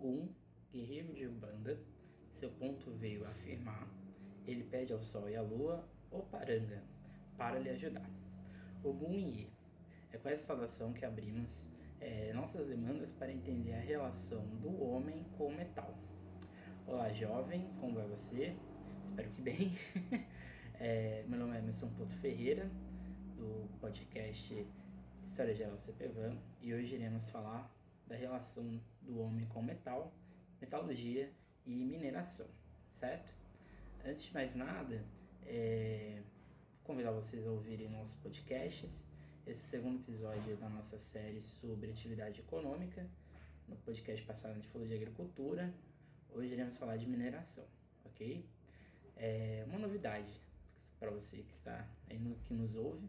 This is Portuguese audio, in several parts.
Ogum, guerreiro de Ubanda, seu ponto veio afirmar. Ele pede ao sol e à lua, ou paranga, para lhe ajudar. Ogum Iê. É com essa saudação que abrimos é, nossas demandas para entender a relação do homem com o metal. Olá, jovem, como vai você? Espero que bem. é, meu nome é Emerson Porto Ferreira, do podcast História Geral CPVAN, e hoje iremos falar da relação do homem com metal, metalurgia e mineração, certo? Antes de mais nada, é, convidar vocês a ouvirem nossos podcasts esse segundo episódio da nossa série sobre atividade econômica. No podcast passado a gente falou de agricultura, hoje iremos falar de mineração, ok? É uma novidade para você que está aí no, que nos ouve.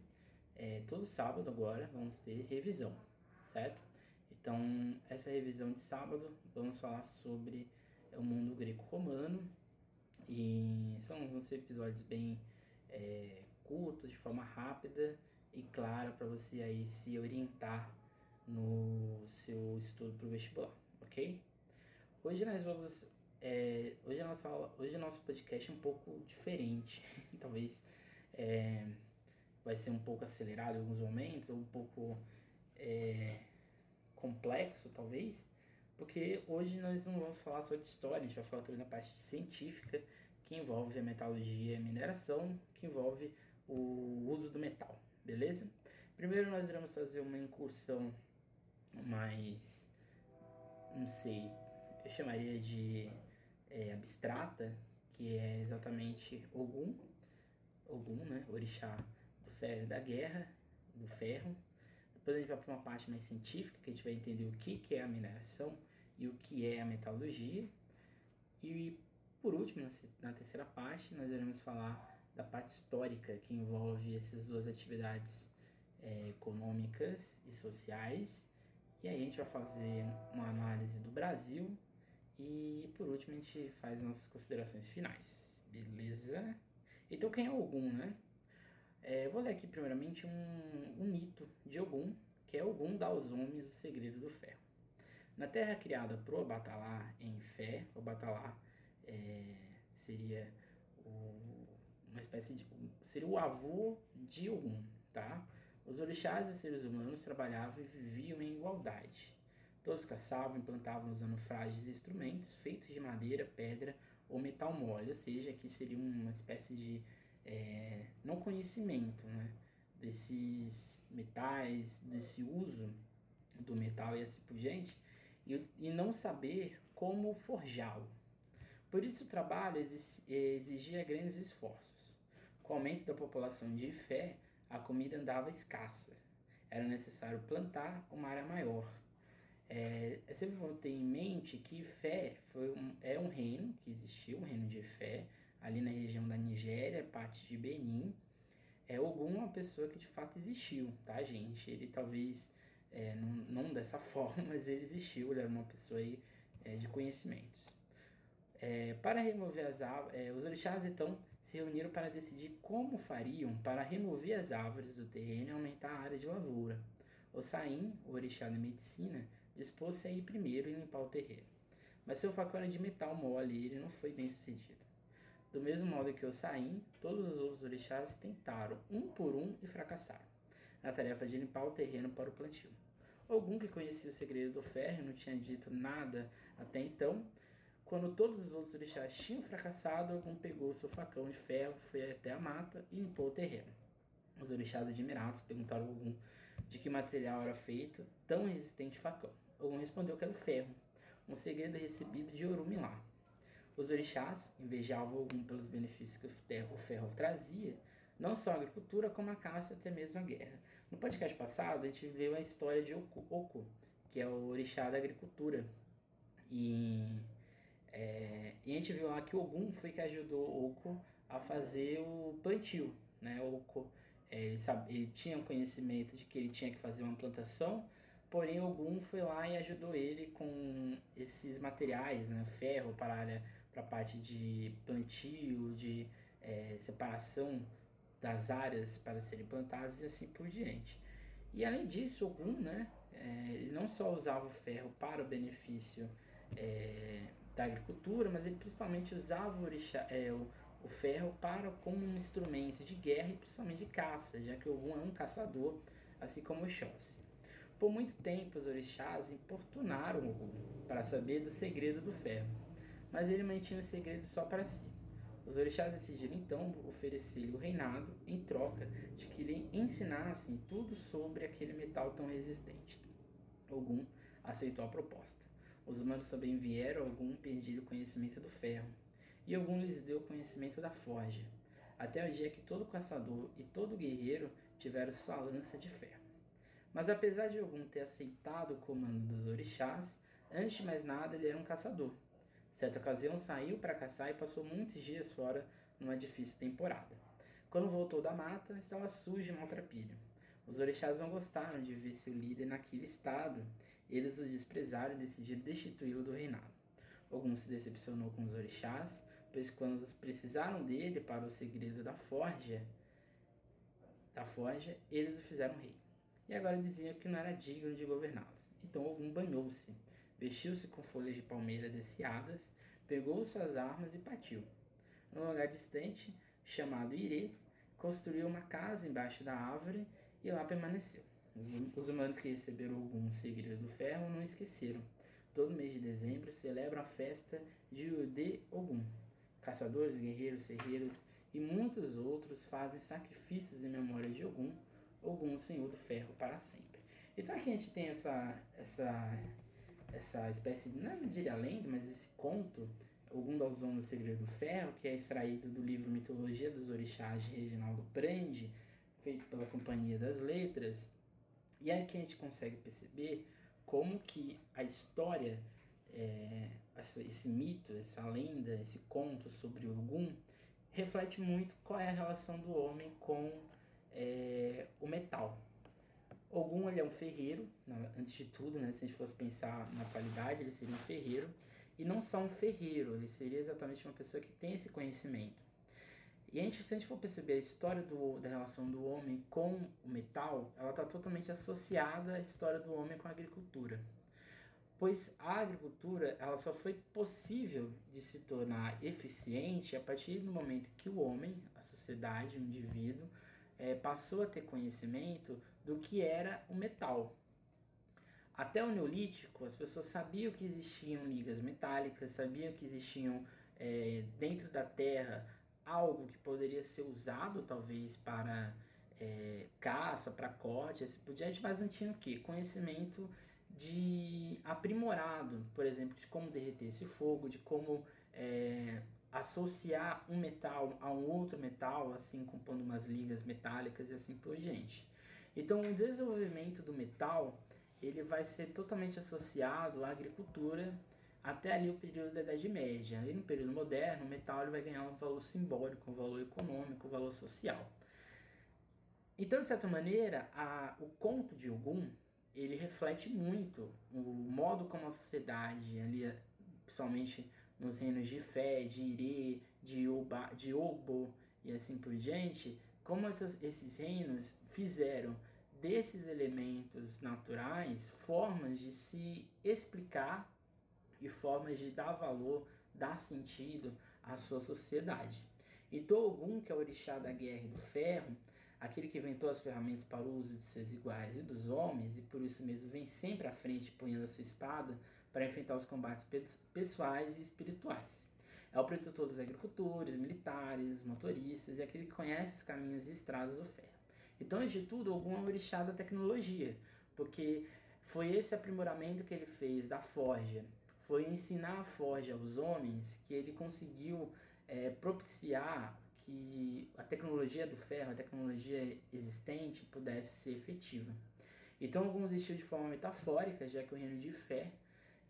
É, todo sábado agora vamos ter revisão, certo? Então, essa revisão de sábado. Vamos falar sobre o mundo greco-romano. E são ser episódios bem é, curtos, de forma rápida. E clara para você aí se orientar no seu estudo para o vestibular, ok? Hoje nós vamos é, hoje a nossa aula, hoje nosso podcast é um pouco diferente, talvez é, vai ser um pouco acelerado em alguns momentos, ou um pouco é, complexo talvez, porque hoje nós não vamos falar só de história, a gente vai falar também da parte científica que envolve a metalurgia e a mineração, que envolve o uso do metal, beleza? Primeiro nós iremos fazer uma incursão mais, não sei, eu chamaria de é, abstrata, que é exatamente Ogum, Ogum, né, orixá do ferro da guerra, do ferro. Depois a gente vai para uma parte mais científica, que a gente vai entender o que, que é a mineração e o que é a metalurgia. E por último, na terceira parte, nós iremos falar da parte histórica que envolve essas duas atividades é, econômicas e sociais. E aí a gente vai fazer uma análise do Brasil e por último a gente faz nossas considerações finais, beleza? Então quem é Ogum, né? É, vou ler aqui primeiramente um, um mito de Ogum, que é Ogum dá aos homens o segredo do ferro. Na terra criada por Obatalá em fé, Obatalá é, seria o, uma espécie de. seria o avô de Ogum, tá? Os orixás e os seres humanos trabalhavam e viviam em igualdade. Todos caçavam e plantavam usando frágeis instrumentos feitos de madeira, pedra ou metal mole, ou seja, aqui seria uma espécie de é, não conhecimento né, desses metais, desse uso do metal e assim por diante, e, e não saber como forjá-lo. Por isso o trabalho exigia grandes esforços. Com o aumento da população de fé, a comida andava escassa. Era necessário plantar uma área maior. É, é sempre bom ter em mente que Fé foi um, é um reino que existiu, um reino de Fé, ali na região da Nigéria, parte de Benin. É Ogum uma pessoa que de fato existiu, tá, gente? Ele talvez, é, não, não dessa forma, mas ele existiu, ele era uma pessoa aí, é, de conhecimentos. É, para remover as árvores, é, os orixás então se reuniram para decidir como fariam para remover as árvores do terreno e aumentar a área de lavoura. O Saim, o orixá da medicina, dispôs-se a ir primeiro e limpar o terreno. Mas seu facão era de metal mole e ele não foi bem sucedido. Do mesmo modo que o Saim, todos os outros orixás tentaram, um por um, e fracassaram, na tarefa de limpar o terreno para o plantio. Algum que conhecia o segredo do ferro não tinha dito nada até então, quando todos os outros orixás tinham fracassado, algum pegou seu facão de ferro, foi até a mata e limpou o terreno. Os orixás admirados perguntaram a algum de que material era feito tão resistente facão. Algum respondeu que era o ferro, um segredo recebido de Orumilá. Os orixás invejavam algum pelos benefícios que o ferro trazia, não só a agricultura, como a caça e até mesmo a guerra. No podcast passado, a gente viu a história de Oku, Oku que é o orixá da agricultura. E é, e a gente viu lá que Ogum foi que ajudou Oco a fazer o plantio, né? Oco, é, ele, sabe, ele tinha conhecimento de que ele tinha que fazer uma plantação, porém Ogum foi lá e ajudou ele com esses materiais, né? Ferro para a área, para a parte de plantio, de é, separação das áreas para serem plantadas e assim por diante. E além disso, Ogum, né? É, ele não só usava o ferro para o benefício é, da agricultura, mas ele principalmente usava o, orixá, é, o, o ferro para como um instrumento de guerra e principalmente de caça, já que Ogum é um caçador, assim como Oxóssi. Por muito tempo, os orixás importunaram Ogum para saber do segredo do ferro, mas ele mantinha o segredo só para si. Os orixás decidiram então oferecer-lhe o reinado em troca de que lhe ensinassem tudo sobre aquele metal tão resistente. Ogum aceitou a proposta. Os humanos também vieram Ogum pedir o conhecimento do ferro, e Ogum lhes deu conhecimento da forja, até o dia que todo caçador e todo guerreiro tiveram sua lança de ferro. Mas apesar de Ogum ter aceitado o comando dos orixás, antes de mais nada ele era um caçador. Certa ocasião saiu para caçar e passou muitos dias fora numa difícil temporada. Quando voltou da mata, estava sujo e maltrapilho. Os orixás não gostaram de ver seu líder naquele estado. Eles o desprezaram e decidiram destituí-lo do reinado. Ogum se decepcionou com os orixás, pois quando precisaram dele para o segredo da forja, da forja, eles o fizeram rei. E agora diziam que não era digno de governá-los. Então Ogum banhou-se, vestiu-se com folhas de palmeira desciadas, pegou suas armas e partiu. Num lugar distante, chamado Irê, construiu uma casa embaixo da árvore e lá permaneceu. Os humanos que receberam algum segredo do ferro não esqueceram. Todo mês de dezembro celebram a festa de Ude Ogum. Caçadores, guerreiros, ferreiros e muitos outros fazem sacrifícios em memória de Ogum, Ogum, Senhor do Ferro, para sempre. Então aqui a gente tem essa, essa, essa espécie, não diria lenda, mas esse conto, Ogum da Ozono, Segredo do Ferro, que é extraído do livro Mitologia dos Orixás de Reginaldo Prandi, feito pela Companhia das Letras. E aqui a gente consegue perceber como que a história, é, esse mito, essa lenda, esse conto sobre Ogum, reflete muito qual é a relação do homem com é, o metal. Ogum ele é um ferreiro, antes de tudo, né, se a gente fosse pensar na qualidade, ele seria um ferreiro, e não só um ferreiro, ele seria exatamente uma pessoa que tem esse conhecimento. E a gente, se a gente for perceber a história do, da relação do homem com o metal, ela está totalmente associada à história do homem com a agricultura. Pois a agricultura ela só foi possível de se tornar eficiente a partir do momento que o homem, a sociedade, o indivíduo, é, passou a ter conhecimento do que era o metal. Até o Neolítico, as pessoas sabiam que existiam ligas metálicas, sabiam que existiam é, dentro da terra algo que poderia ser usado talvez para é, caça, para corte, assim por diante, mas não tinha o que? Conhecimento de aprimorado, por exemplo, de como derreter esse fogo, de como é, associar um metal a um outro metal, assim compondo umas ligas metálicas e assim por diante. Então, o desenvolvimento do metal ele vai ser totalmente associado à agricultura até ali o período da Idade Média. Ali no período moderno, o metal ele vai ganhar um valor simbólico, um valor econômico, um valor social. Então, de certa maneira, a, o conto de Ogum ele reflete muito o modo como a sociedade, ali, principalmente nos reinos de Fé, de Irê, de, de Obo e assim por diante, como essas, esses reinos fizeram desses elementos naturais formas de se explicar e formas de dar valor, dar sentido à sua sociedade. E Togum, que é o orixá da guerra e do ferro, aquele que inventou as ferramentas para o uso de seus iguais e dos homens, e por isso mesmo vem sempre à frente punhando a sua espada para enfrentar os combates pessoais e espirituais. É o protetor dos agricultores, militares, motoristas e aquele que conhece os caminhos e estradas do ferro. Então, antes de tudo, Ogum é orixá da tecnologia, porque foi esse aprimoramento que ele fez da forja, foi ensinar a forja aos homens que ele conseguiu é, propiciar que a tecnologia do ferro, a tecnologia existente, pudesse ser efetiva. Então, alguns existiu de forma metafórica, já que o reino de fé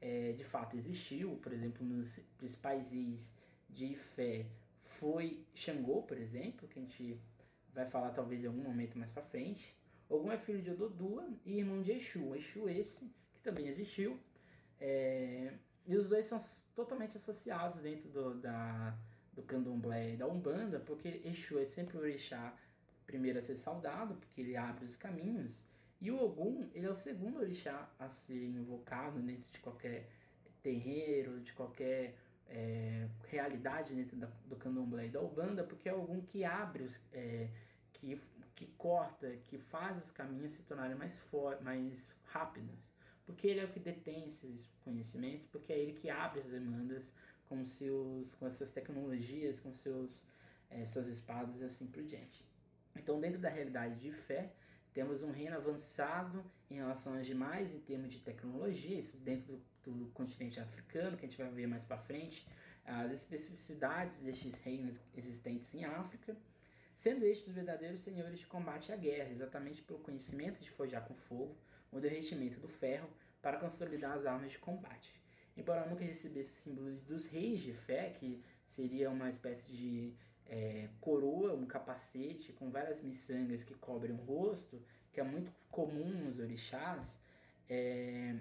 é, de fato existiu, por exemplo, nos principais reis de fé foi Xangô, por exemplo, que a gente vai falar talvez em algum momento mais para frente. Ogum é filho de Ododua e irmão de Exu. Exu esse, que também existiu. É, e os dois são totalmente associados dentro do, da, do candomblé e da umbanda, porque Exu é sempre o orixá primeiro a ser saudado, porque ele abre os caminhos, e o Ogum, ele é o segundo orixá a ser invocado dentro de qualquer terreiro, de qualquer é, realidade dentro da, do candomblé e da Ubanda, porque é algum que abre, os, é, que, que corta, que faz os caminhos se tornarem mais, for, mais rápidos. Porque ele é o que detém esses conhecimentos, porque é ele que abre as demandas com, seus, com as suas tecnologias, com seus, é, suas espadas e assim por diante. Então, dentro da realidade de fé, temos um reino avançado em relação aos demais em termos de tecnologia, isso dentro do, do continente africano, que a gente vai ver mais para frente, as especificidades destes reinos existentes em África, sendo estes os verdadeiros senhores de combate à guerra, exatamente pelo conhecimento de forjar com fogo, o derretimento do ferro, para consolidar as armas de combate. Embora nunca recebesse o símbolo dos reis de fé, que seria uma espécie de é, coroa, um capacete com várias miçangas que cobrem o rosto, que é muito comum nos orixás, é,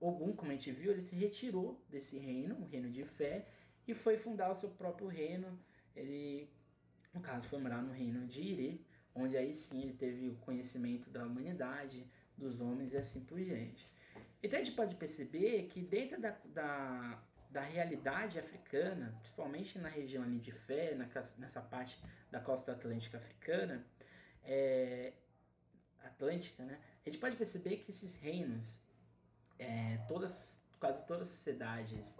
Ogum, como a gente viu, ele se retirou desse reino, o reino de fé, e foi fundar o seu próprio reino. Ele, no caso, foi morar no reino de Ire, onde aí sim ele teve o conhecimento da humanidade, dos homens e assim por diante. Então a gente pode perceber que dentro da, da da realidade africana, principalmente na região ali de Fé, na, nessa parte da costa atlântica africana, é, atlântica, né? A gente pode perceber que esses reinos, é, todas, quase todas as sociedades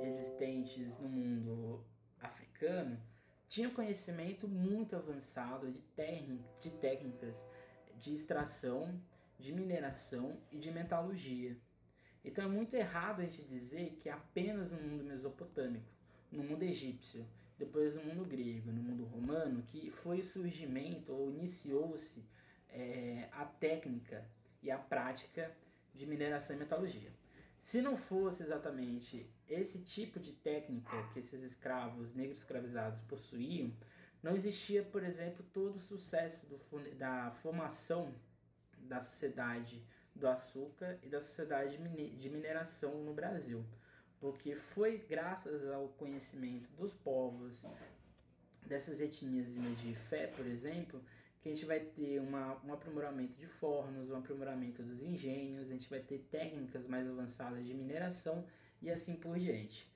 existentes no mundo africano tinham conhecimento muito avançado de, de técnicas de extração, de mineração e de metalurgia. Então é muito errado a gente dizer que é apenas no mundo mesopotâmico, no mundo egípcio, depois no mundo grego, no mundo romano, que foi o surgimento ou iniciou-se é, a técnica e a prática de mineração e metalurgia. Se não fosse exatamente esse tipo de técnica que esses escravos negros escravizados possuíam, não existia, por exemplo, todo o sucesso do, da formação da sociedade do açúcar e da sociedade de mineração no Brasil, porque foi graças ao conhecimento dos povos, dessas etnias de fé, por exemplo, que a gente vai ter uma, um aprimoramento de fornos, um aprimoramento dos engenhos, a gente vai ter técnicas mais avançadas de mineração e assim por diante.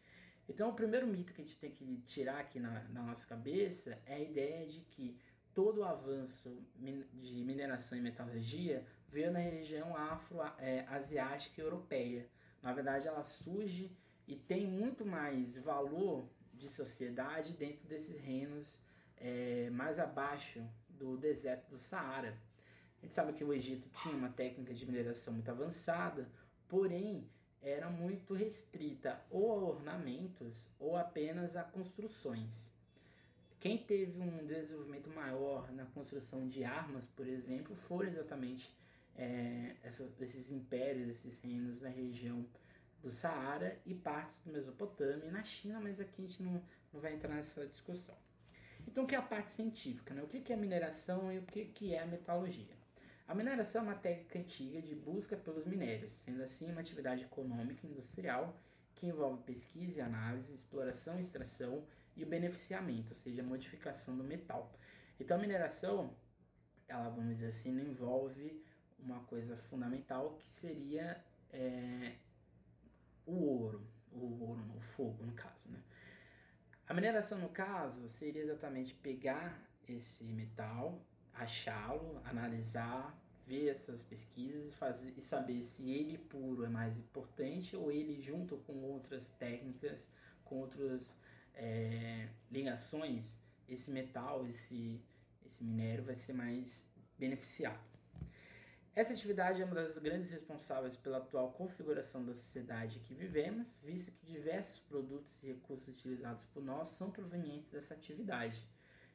Então, o primeiro mito que a gente tem que tirar aqui na, na nossa cabeça é a ideia de que todo o avanço de mineração e metalurgia veio na região afro-asiática é, e europeia. Na verdade, ela surge e tem muito mais valor de sociedade dentro desses reinos é, mais abaixo do deserto do Saara. A gente sabe que o Egito tinha uma técnica de mineração muito avançada, porém era muito restrita ou a ornamentos ou apenas a construções. Quem teve um desenvolvimento maior na construção de armas, por exemplo, foram exatamente é, esses impérios, esses reinos na região do Saara e partes do Mesopotâmia e na China, mas aqui a gente não, não vai entrar nessa discussão. Então, o que é a parte científica? Né? O que é a mineração e o que é a metalurgia? A mineração é uma técnica antiga de busca pelos minérios, sendo assim uma atividade econômica e industrial que envolve pesquisa e análise, exploração e extração e o beneficiamento, ou seja, a modificação do metal. Então a mineração, ela vamos dizer assim, não envolve uma coisa fundamental que seria é, o ouro, o ouro, o fogo no caso, né? A mineração no caso seria exatamente pegar esse metal, achá-lo, analisar, ver essas pesquisas e, fazer, e saber se ele puro é mais importante ou ele junto com outras técnicas, com outras é, ligações, esse metal, esse, esse minério vai ser mais beneficiado. Essa atividade é uma das grandes responsáveis pela atual configuração da sociedade que vivemos, visto que diversos produtos e recursos utilizados por nós são provenientes dessa atividade.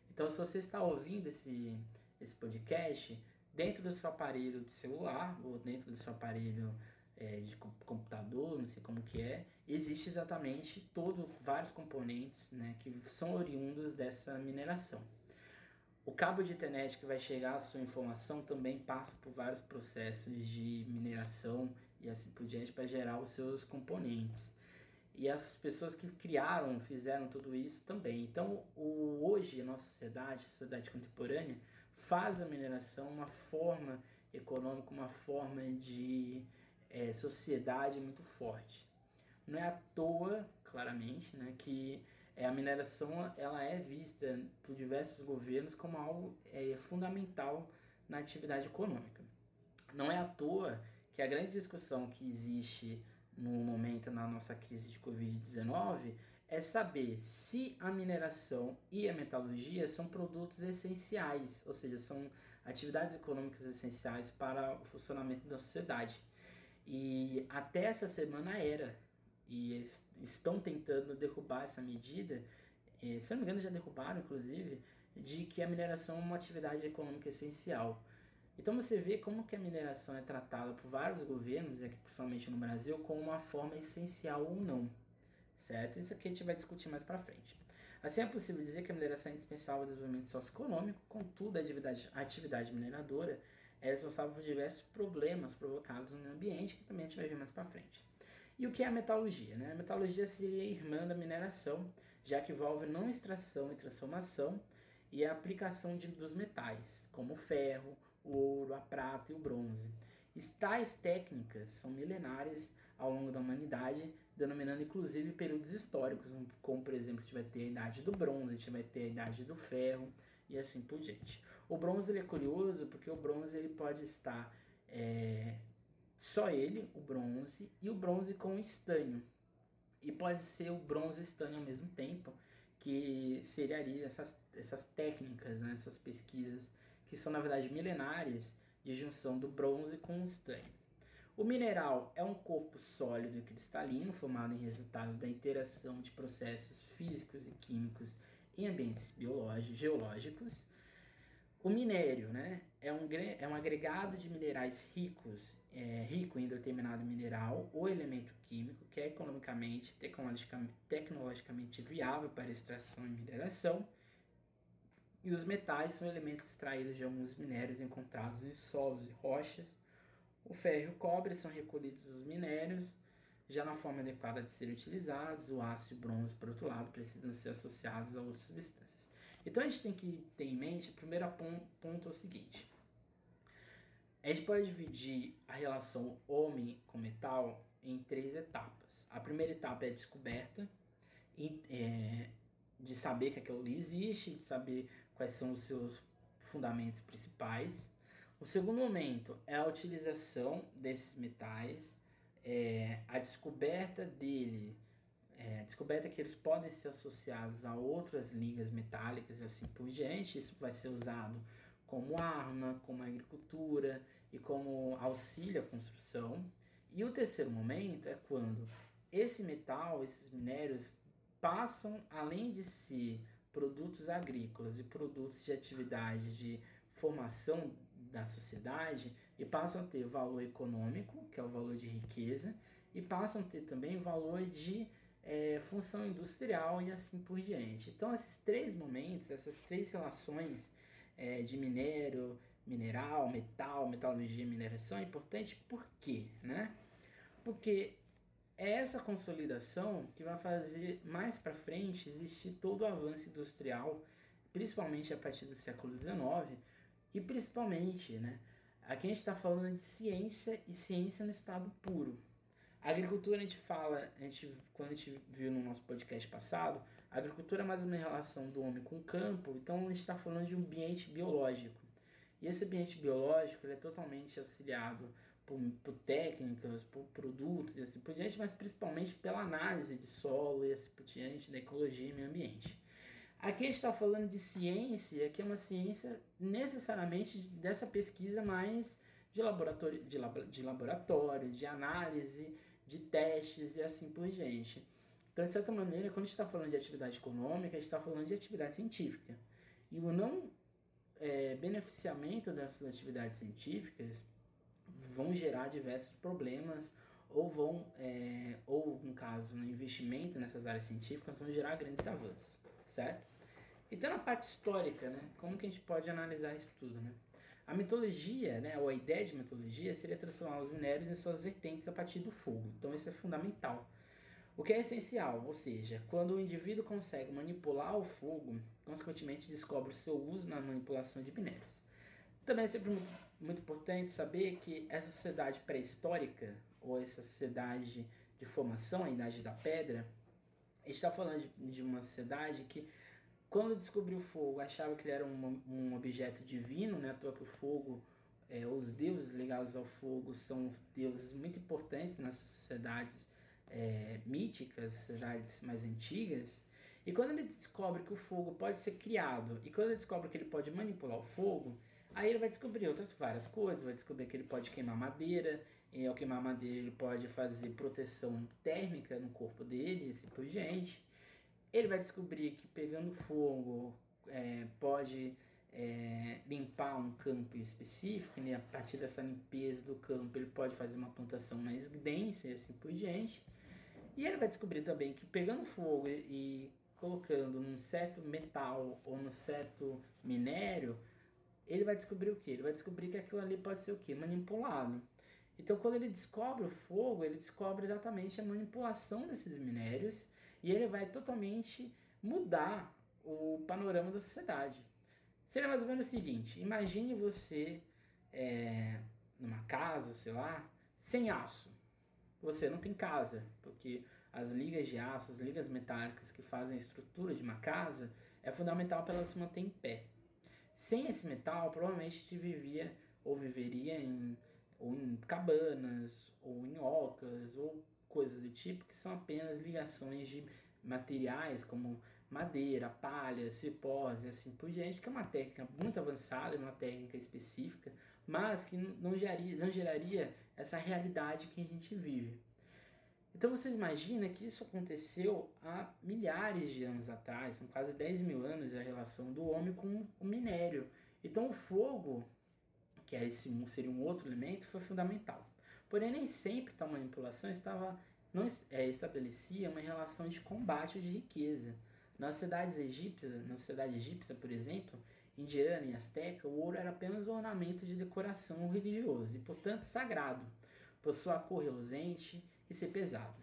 Então, se você está ouvindo esse, esse podcast, dentro do seu aparelho de celular ou dentro do seu aparelho é, de computador, não sei como que é, existe exatamente todo vários componentes né, que são oriundos dessa mineração. O cabo de internet que vai chegar à sua informação também passa por vários processos de mineração e assim por diante para gerar os seus componentes. E as pessoas que criaram, fizeram tudo isso também. Então, o, hoje, a nossa sociedade, a sociedade contemporânea, faz a mineração uma forma econômica, uma forma de é, sociedade muito forte. Não é à toa, claramente, né, que é, a mineração ela é vista por diversos governos como algo é, fundamental na atividade econômica. Não é à toa que a grande discussão que existe no momento na nossa crise de Covid-19 é saber se a mineração e a metalurgia são produtos essenciais, ou seja, são atividades econômicas essenciais para o funcionamento da sociedade. E até essa semana era. E estão tentando derrubar essa medida, se não me engano já derrubaram inclusive, de que a mineração é uma atividade econômica essencial. Então você vê como que a mineração é tratada por vários governos, aqui principalmente no Brasil, como uma forma essencial ou não, certo? Isso aqui a gente vai discutir mais para frente. Assim é possível dizer que a mineração é indispensável ao desenvolvimento socioeconômico, contudo a atividade, a atividade mineradora é responsável por diversos problemas provocados no ambiente, que também a gente vai ver mais para frente. E o que é a metalurgia? Né? A metalurgia seria irmã da mineração, já que envolve não extração e transformação e a aplicação de, dos metais, como o ferro, o ouro, a prata e o bronze. E tais técnicas são milenares ao longo da humanidade, denominando inclusive períodos históricos, como por exemplo a gente vai ter a idade do bronze, a gente vai ter a idade do ferro e assim por diante. O bronze é curioso porque o bronze ele pode estar é, só ele, o bronze, e o bronze com estânio. E pode ser o bronze e estânio ao mesmo tempo, que seria ali essas, essas técnicas, né, essas pesquisas, que são na verdade milenares, de junção do bronze com o estânio. O mineral é um corpo sólido e cristalino, formado em resultado da interação de processos físicos e químicos em ambientes biológicos, geológicos, o minério né, é, um, é um agregado de minerais ricos, é, rico em determinado mineral ou elemento químico que é economicamente, tecnologicamente, tecnologicamente viável para extração e mineração. E os metais são elementos extraídos de alguns minérios encontrados em solos e rochas. O ferro e o cobre são recolhidos dos minérios, já na forma adequada de serem utilizados. O aço e o bronze, por outro lado, precisam ser associados a outras substâncias. Então a gente tem que ter em mente, o primeiro ponto é o seguinte. A gente pode dividir a relação homem com metal em três etapas. A primeira etapa é a descoberta, é, de saber que aquilo existe, de saber quais são os seus fundamentos principais. O segundo momento é a utilização desses metais, é, a descoberta dele é, descoberta que eles podem ser associados a outras ligas metálicas e assim por diante. Isso vai ser usado como arma, como agricultura e como auxílio à construção. E o terceiro momento é quando esse metal, esses minérios, passam, além de ser produtos agrícolas e produtos de atividade de formação da sociedade, e passam a ter valor econômico, que é o valor de riqueza, e passam a ter também valor de é, função industrial e assim por diante. Então, esses três momentos, essas três relações é, de minério, mineral, metal, metalurgia e mineração é importante por quê? Né? Porque é essa consolidação que vai fazer mais para frente existir todo o avanço industrial, principalmente a partir do século XIX, e principalmente, né, aqui a gente está falando de ciência e ciência no estado puro. A agricultura a gente fala, a gente, quando a gente viu no nosso podcast passado, a agricultura é mais uma relação do homem com o campo, então a gente está falando de um ambiente biológico. E esse ambiente biológico ele é totalmente auxiliado por, por técnicas, por produtos e assim por diante, mas principalmente pela análise de solo e assim por diante, da ecologia e meio ambiente. Aqui a gente está falando de ciência, que é uma ciência necessariamente dessa pesquisa mais de laboratório, de, de laboratório, de análise de testes e assim por diante. Então, de certa maneira, quando a gente está falando de atividade econômica, a gente está falando de atividade científica. E o não é, beneficiamento dessas atividades científicas vão gerar diversos problemas ou vão, é, ou no caso, no investimento nessas áreas científicas, vão gerar grandes avanços, certo? Então, na parte histórica, né, como que a gente pode analisar isso tudo, né? A mitologia, né, ou a ideia de mitologia, seria transformar os minérios em suas vertentes a partir do fogo. Então isso é fundamental. O que é essencial, ou seja, quando o indivíduo consegue manipular o fogo, consequentemente descobre o seu uso na manipulação de minérios. Também é sempre muito importante saber que essa sociedade pré-histórica, ou essa sociedade de formação, a Idade da Pedra, está falando de, de, uma sociedade que, quando descobriu o fogo, achava que ele era um, um objeto divino, né? À toa que o fogo, é, os deuses ligados ao fogo são deuses muito importantes nas sociedades é, míticas, sociedades mais antigas. E quando ele descobre que o fogo pode ser criado, e quando ele descobre que ele pode manipular o fogo, aí ele vai descobrir outras várias coisas, vai descobrir que ele pode queimar madeira, e ao queimar madeira ele pode fazer proteção térmica no corpo dele, assim por diante. Ele vai descobrir que pegando fogo é, pode é, limpar um campo específico, e a partir dessa limpeza do campo ele pode fazer uma plantação mais densa e assim por diante. E ele vai descobrir também que pegando fogo e, colocando num certo metal ou num certo minério, ele vai descobrir o que? Ele vai descobrir que aquilo ali pode ser o que? Manipulado. Então, quando ele descobre o fogo, ele descobre exatamente a manipulação desses minérios e ele vai totalmente mudar o panorama da sociedade. Seria mais ou menos o seguinte: imagine você é, numa casa, sei lá, sem aço. Você não tem casa, porque as ligas de aço, as ligas metálicas que fazem a estrutura de uma casa, é fundamental para ela se manter em pé. Sem esse metal, provavelmente te vivia ou viveria em ou em cabanas, ou em ocas, ou coisas do tipo, que são apenas ligações de materiais como madeira, palha, cipós e assim por diante, que é uma técnica muito avançada, uma técnica específica, mas que não geraria, não geraria essa realidade que a gente vive. Então você imagina que isso aconteceu há milhares de anos atrás, são quase 10 mil anos a relação do homem com o minério. Então o fogo que é esse seria um outro elemento, foi fundamental. Porém, nem sempre tal manipulação estava não é, estabelecia uma relação de combate ou de riqueza. Nas cidades egípcias, na sociedade egípcia, por exemplo, indiana e asteca, o ouro era apenas um ornamento de decoração religioso e, portanto, sagrado, por sua cor reluzente e ser pesado.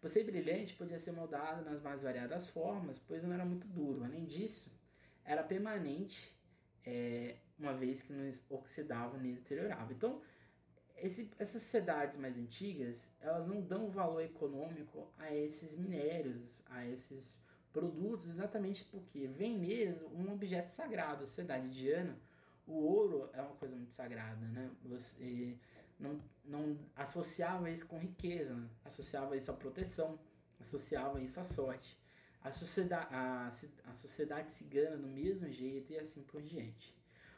Por ser brilhante, podia ser moldado nas mais variadas formas, pois não era muito duro. Além disso, era permanente é, uma vez que não oxidava nem deteriorava. Então, esse, essas sociedades mais antigas, elas não dão valor econômico a esses minérios, a esses produtos, exatamente porque vem mesmo um objeto sagrado. A sociedade indiana, o ouro é uma coisa muito sagrada, né? Você não, não associava isso com riqueza, associava isso à proteção, associava isso à sorte. A sociedade, a, a sociedade cigana, do mesmo jeito, e assim por diante.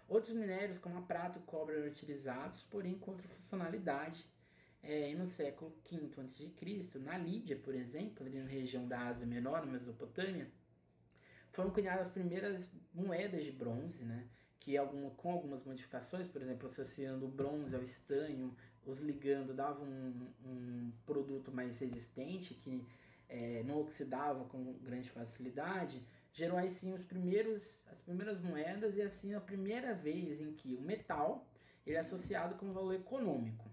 Outros minérios, como a prata e cobre, eram utilizados, porém com outra funcionalidade. É, no século V a.C., na Lídia, por exemplo, ali na região da Ásia Menor, na Mesopotâmia, foram cunhadas as primeiras moedas de bronze, né? que com algumas modificações, por exemplo, associando o bronze ao estanho, os ligando, dava um, um produto mais resistente, que é, não oxidava com grande facilidade, gerou aí sim os primeiros, as primeiras moedas e assim a primeira vez em que o metal ele é associado com valor econômico,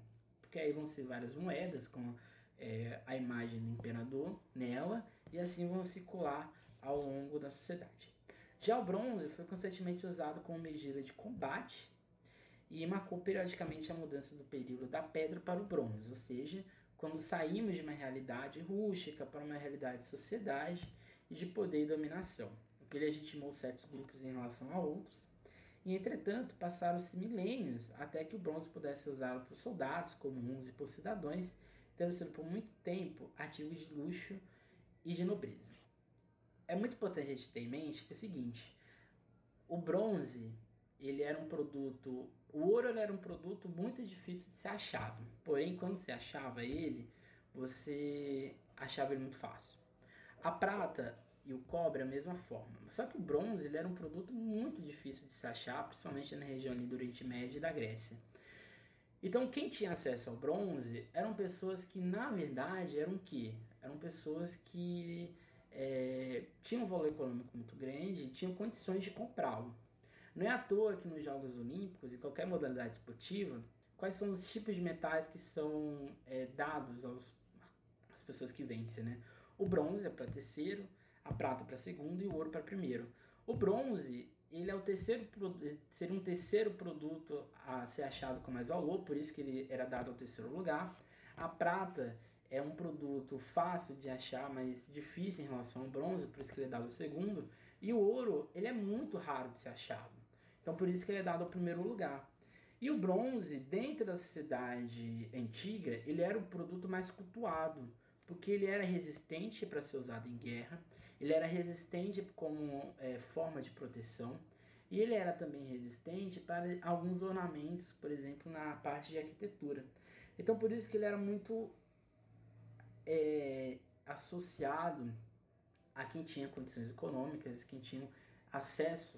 porque aí vão ser várias moedas com é, a imagem do imperador nela e assim vão circular ao longo da sociedade. Já o bronze foi constantemente usado como medida de combate e marcou periodicamente a mudança do período da pedra para o bronze, ou seja, quando saímos de uma realidade rústica para uma realidade de sociedade e de poder e dominação, o que legitimou certos grupos em relação a outros. E entretanto, passaram-se milênios até que o bronze pudesse ser usado por soldados comuns e por cidadãos, tendo sido por muito tempo artigo de luxo e de nobreza. É muito importante a gente ter em mente é o seguinte: o bronze ele era um produto, o ouro era um produto muito difícil de ser achado. Porém, quando você achava ele, você achava ele muito fácil. A prata e o cobre a mesma forma. Só que o bronze ele era um produto muito difícil de se achar, principalmente na região ali do Oriente Médio e da Grécia. Então, quem tinha acesso ao bronze eram pessoas que, na verdade, eram que? Eram pessoas que é, tinham um valor econômico muito grande e tinham condições de comprá-lo. Não é à toa que nos Jogos Olímpicos e qualquer modalidade esportiva, quais são os tipos de metais que são é, dados aos, às pessoas que vencem, né? O bronze é para terceiro, a prata para segundo e o ouro para primeiro. O bronze, ele é o terceiro seria um terceiro produto a ser achado com mais valor, por isso que ele era dado ao terceiro lugar. A prata é um produto fácil de achar, mas difícil em relação ao bronze, por isso que ele é dado o segundo. E o ouro, ele é muito raro de ser achado. Então por isso que ele é dado ao primeiro lugar. E o bronze, dentro da sociedade antiga, ele era o produto mais cultuado, porque ele era resistente para ser usado em guerra, ele era resistente como é, forma de proteção, e ele era também resistente para alguns ornamentos, por exemplo, na parte de arquitetura. Então por isso que ele era muito é, associado a quem tinha condições econômicas, quem tinha acesso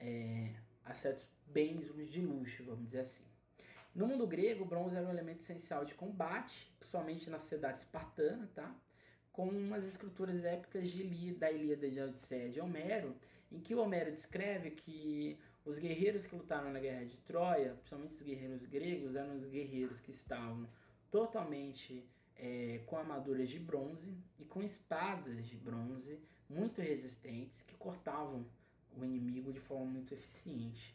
é, a certos bens de luxo, vamos dizer assim. No mundo grego, o bronze era um elemento essencial de combate, principalmente na sociedade espartana, tá? Com umas escrituras épicas de da Ilíada de Odisseia de Homero, em que Homero descreve que os guerreiros que lutaram na guerra de Troia, principalmente os guerreiros gregos, eram os guerreiros que estavam totalmente é, com armaduras de bronze e com espadas de bronze muito resistentes que cortavam o inimigo de forma muito eficiente.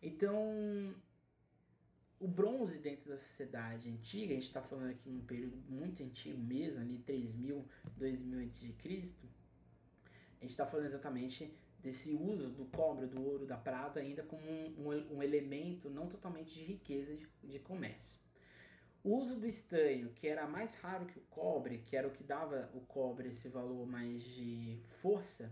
Então, o bronze dentro da sociedade antiga, a gente está falando aqui num período muito antigo mesmo, ali 3000, 2000 a.C., a gente está falando exatamente desse uso do cobre, do ouro, da prata ainda como um, um, um elemento não totalmente de riqueza de, de comércio. O uso do estanho, que era mais raro que o cobre, que era o que dava o cobre esse valor mais de força,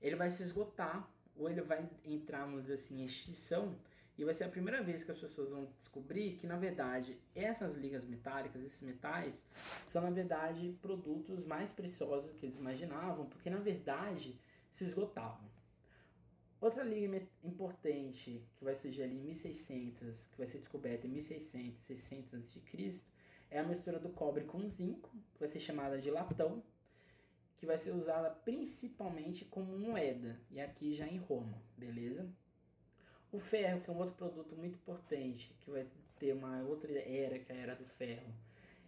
ele vai se esgotar ou ele vai entrar, vamos dizer assim, em extinção e vai ser a primeira vez que as pessoas vão descobrir que, na verdade, essas ligas metálicas, esses metais, são, na verdade, produtos mais preciosos do que eles imaginavam, porque, na verdade, se esgotavam. Outra liga importante que vai surgir ali em 1600, que vai ser descoberta em 1600, 600 a.C., é a mistura do cobre com zinco, que vai ser chamada de latão, que vai ser usada principalmente como moeda, e aqui já em Roma, beleza? O ferro, que é um outro produto muito importante, que vai ter uma outra era, que é a era do ferro,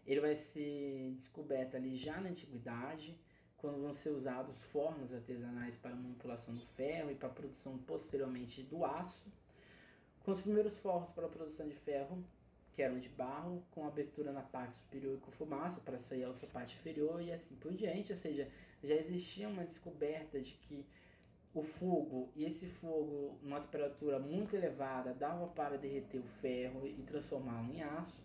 ele vai ser descoberto ali já na antiguidade, quando vão ser usados fornos artesanais para manipulação do ferro e para a produção posteriormente do aço. Com os primeiros fornos para a produção de ferro, que eram de barro, com abertura na parte superior e com fumaça para sair a outra parte inferior e assim por diante. Ou seja, já existia uma descoberta de que o fogo, e esse fogo numa temperatura muito elevada, dava para derreter o ferro e transformá-lo em aço.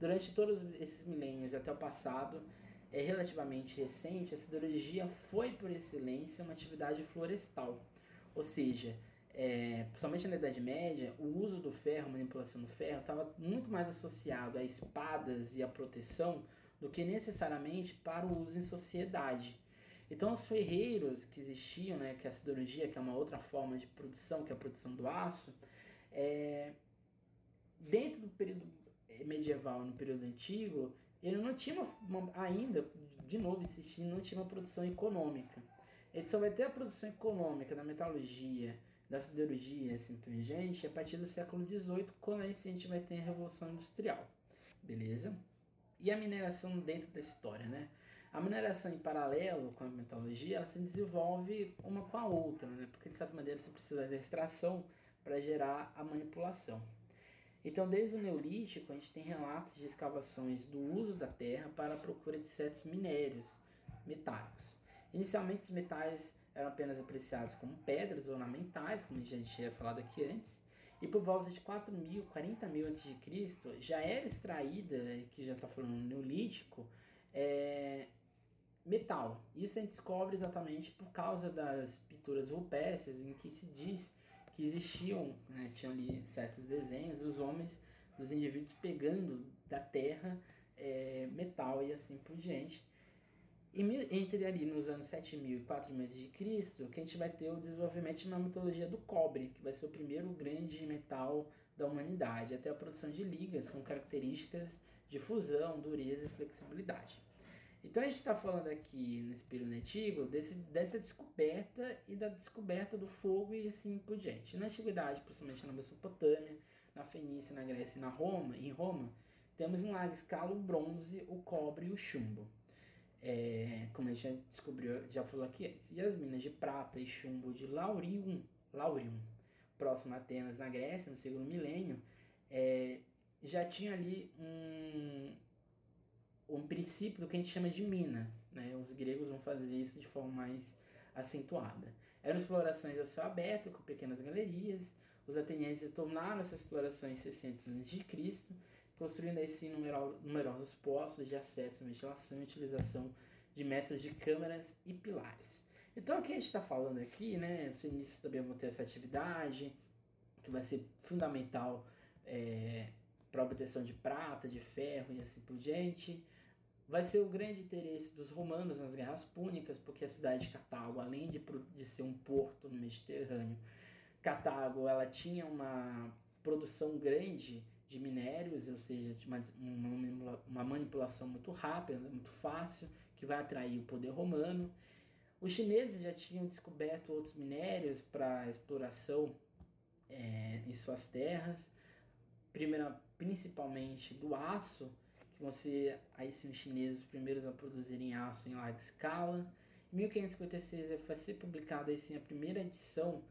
Durante todos esses milênios até o passado, é relativamente recente, a siderurgia foi por excelência uma atividade florestal, ou seja, é, principalmente na Idade Média, o uso do ferro, manipulação do ferro, estava muito mais associado a espadas e a proteção do que necessariamente para o uso em sociedade. Então, os ferreiros que existiam, né, que é a siderurgia, que é uma outra forma de produção, que é a produção do aço, é, dentro do período medieval, no período antigo, ele não tinha uma, ainda, de novo insistindo, não tinha uma produção econômica. Ele só vai ter a produção econômica da metalurgia, da siderurgia, assim por diante, a partir do século XVIII, quando aí a gente vai ter a Revolução Industrial. Beleza? E a mineração dentro da história, né? A mineração em paralelo com a metalurgia, ela se desenvolve uma com a outra, né? Porque de certa maneira você precisa da extração para gerar a manipulação. Então, desde o Neolítico, a gente tem relatos de escavações do uso da terra para a procura de certos minérios metálicos. Inicialmente, os metais eram apenas apreciados como pedras ornamentais, como a gente tinha falado aqui antes, e por volta de 4 mil, 40 mil a.C., já era extraída, que já está falando no Neolítico, é, metal. Isso a gente descobre exatamente por causa das pinturas rupestres, em que se diz que existiam, né, tinham ali certos desenhos dos homens, dos indivíduos pegando da terra é, metal e assim por diante. E entre ali nos anos 7000 e 4000 a.C., que a gente vai ter o desenvolvimento de uma mitologia do cobre, que vai ser o primeiro grande metal da humanidade, até a produção de ligas com características de fusão, dureza e flexibilidade. Então a gente está falando aqui nesse período antigo desse, dessa descoberta e da descoberta do fogo e assim por diante. Na antiguidade, principalmente na Mesopotâmia, na Fenícia, na Grécia e na Roma, em Roma, temos em larga escala o bronze, o cobre e o chumbo. É, como a gente já descobriu, já falou aqui antes. E as minas de prata e chumbo de Laurium, Laurium próximo a Atenas, na Grécia, no segundo milênio, é, já tinha ali um, um princípio do que a gente chama de mina. Né? Os gregos vão fazer isso de forma mais acentuada. Eram explorações a céu aberto, com pequenas galerias. Os atenienses tornaram essas explorações em 600 a.C., construindo assim numerosos postos de acesso, ventilação e utilização de métodos de câmaras e pilares. Então, o que a gente está falando aqui, né? Os inícios também vão ter essa atividade, que vai ser fundamental é, para a obtenção de prata, de ferro e assim por diante. Vai ser o grande interesse dos romanos nas guerras púnicas, porque a cidade de Cartago, além de, de ser um porto no Mediterrâneo, Cartago ela tinha uma produção grande de minérios, ou seja, uma, uma, uma manipulação muito rápida, muito fácil, que vai atrair o poder romano. Os chineses já tinham descoberto outros minérios para exploração é, em suas terras, primeira, principalmente do aço, vão ser aí sim os chineses os primeiros a produzirem aço em larga escala. Em 1556 vai ser publicada aí sim a primeira edição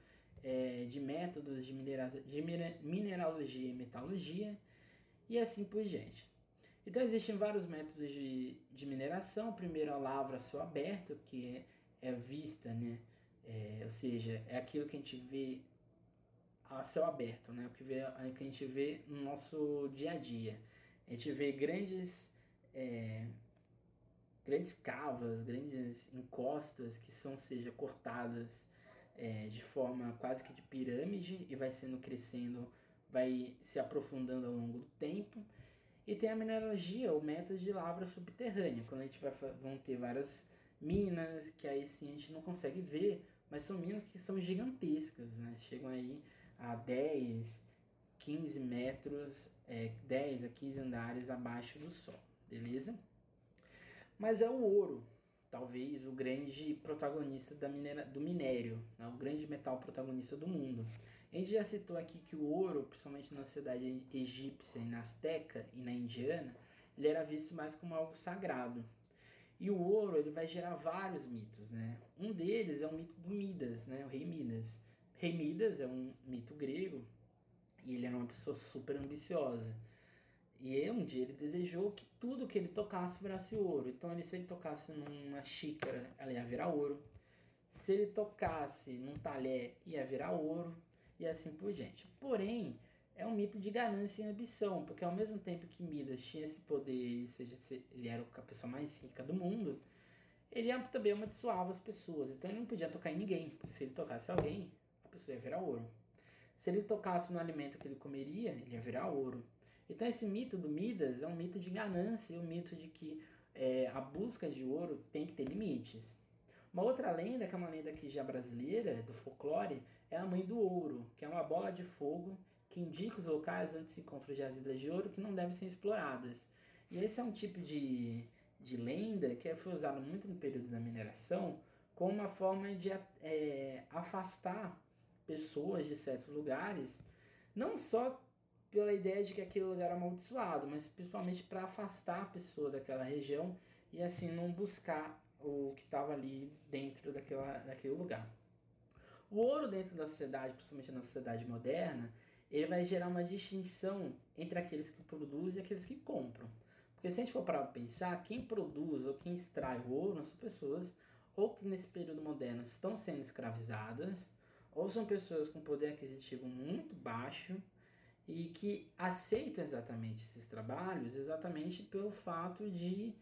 é, de métodos de, minera de mineralogia e metalurgia e assim por diante. Então existem vários métodos de, de mineração. Primeiro a lavra a céu aberto, que é, é vista, né? É, ou seja, é aquilo que a gente vê a céu aberto, né? O que, vê, que a gente vê no nosso dia a dia. A gente vê grandes, é, grandes cavas, grandes encostas que são, seja, cortadas é, de forma quase que de pirâmide e vai sendo crescendo, vai se aprofundando ao longo do tempo. E tem a mineralogia, o método de lavra subterrânea, quando a gente vai vão ter várias minas que aí sim a gente não consegue ver, mas são minas que são gigantescas, né? Chegam aí a 10, 15 metros, é, 10 a 15 andares abaixo do Sol, beleza? Mas é o ouro, talvez o grande protagonista da minera, do minério, né? o grande metal protagonista do mundo. A gente já citou aqui que o ouro, principalmente na sociedade egípcia e na azteca e na indiana, ele era visto mais como algo sagrado. E o ouro ele vai gerar vários mitos, né? Um deles é o mito do Midas, né? O rei Midas. Rei Midas é um mito grego e ele era uma pessoa super ambiciosa. E um dia ele desejou que tudo que ele tocasse virasse ouro. Então, ele, se ele tocasse numa xícara, ela ia virar ouro. Se ele tocasse num talher, ia virar ouro. E assim por diante. Porém, é um mito de ganância e ambição, porque ao mesmo tempo que Midas tinha esse poder, seja, ele era a pessoa mais rica do mundo, ele também amaldiçoava as pessoas. Então, ele não podia tocar em ninguém, porque se ele tocasse alguém, a pessoa ia virar ouro. Se ele tocasse no alimento que ele comeria, ele ia virar ouro. Então esse mito do Midas é um mito de ganância, um mito de que é, a busca de ouro tem que ter limites. Uma outra lenda, que é uma lenda aqui já brasileira, do folclore, é a Mãe do Ouro, que é uma bola de fogo que indica os locais onde se encontram jazidas de ouro que não devem ser exploradas. E esse é um tipo de, de lenda que foi usado muito no período da mineração como uma forma de é, afastar pessoas de certos lugares, não só pela ideia de que aquele lugar é amaldiçoado, mas principalmente para afastar a pessoa daquela região e assim não buscar o que estava ali dentro daquela, daquele lugar. O ouro dentro da sociedade, principalmente na sociedade moderna, ele vai gerar uma distinção entre aqueles que produzem e aqueles que compram. Porque se a gente for para pensar, quem produz ou quem extrai o ouro são pessoas ou que nesse período moderno estão sendo escravizadas, ou são pessoas com poder aquisitivo muito baixo e que aceitam exatamente esses trabalhos exatamente pelo fato de,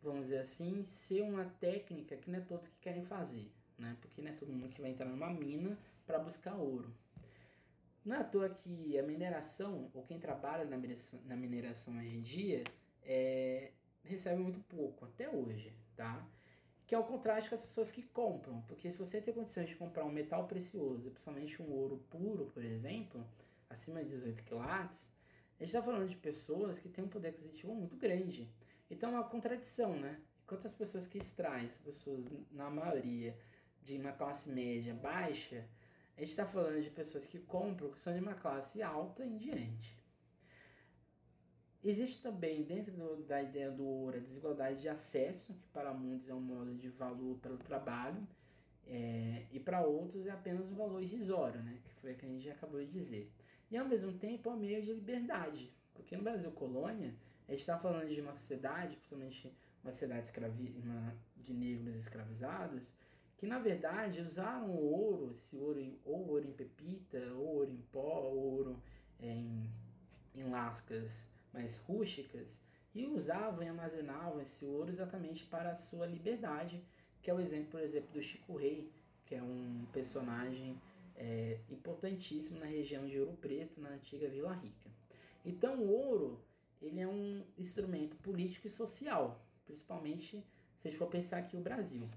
vamos dizer assim, ser uma técnica que não é todos que querem fazer, né? Porque não é todo mundo que vai entrar numa mina para buscar ouro. Não é à toa que a mineração, ou quem trabalha na mineração, na mineração hoje em dia, é, recebe muito pouco, até hoje, tá? Que é o contraste com as pessoas que compram. Porque se você tem condições de comprar um metal precioso, principalmente um ouro puro, por exemplo, acima de 18 quilates, a gente está falando de pessoas que têm um poder aquisitivo muito grande. Então é uma contradição, né? Enquanto as pessoas que extraem, pessoas, na maioria, de uma classe média baixa, a gente está falando de pessoas que compram, que são de uma classe alta em diante. Existe também, dentro do, da ideia do ouro, a desigualdade de acesso, que para muitos é um modo de valor pelo trabalho, é, e para outros é apenas um valor irrisório, né, que foi o que a gente acabou de dizer. E ao mesmo tempo é um meio de liberdade, porque no Brasil colônia, a gente está falando de uma sociedade, principalmente uma sociedade escravi uma, de negros escravizados, que na verdade usaram o ouro, esse ouro ou ouro em pepita, ou ouro em pó, ou ouro é, em, em lascas mais rústicas, e usavam e armazenavam esse ouro exatamente para a sua liberdade, que é o exemplo, por exemplo, do Chico Rei, que é um personagem é, importantíssimo na região de Ouro Preto, na antiga Vila Rica. Então, o ouro ele é um instrumento político e social, principalmente se a gente for pensar aqui o Brasil.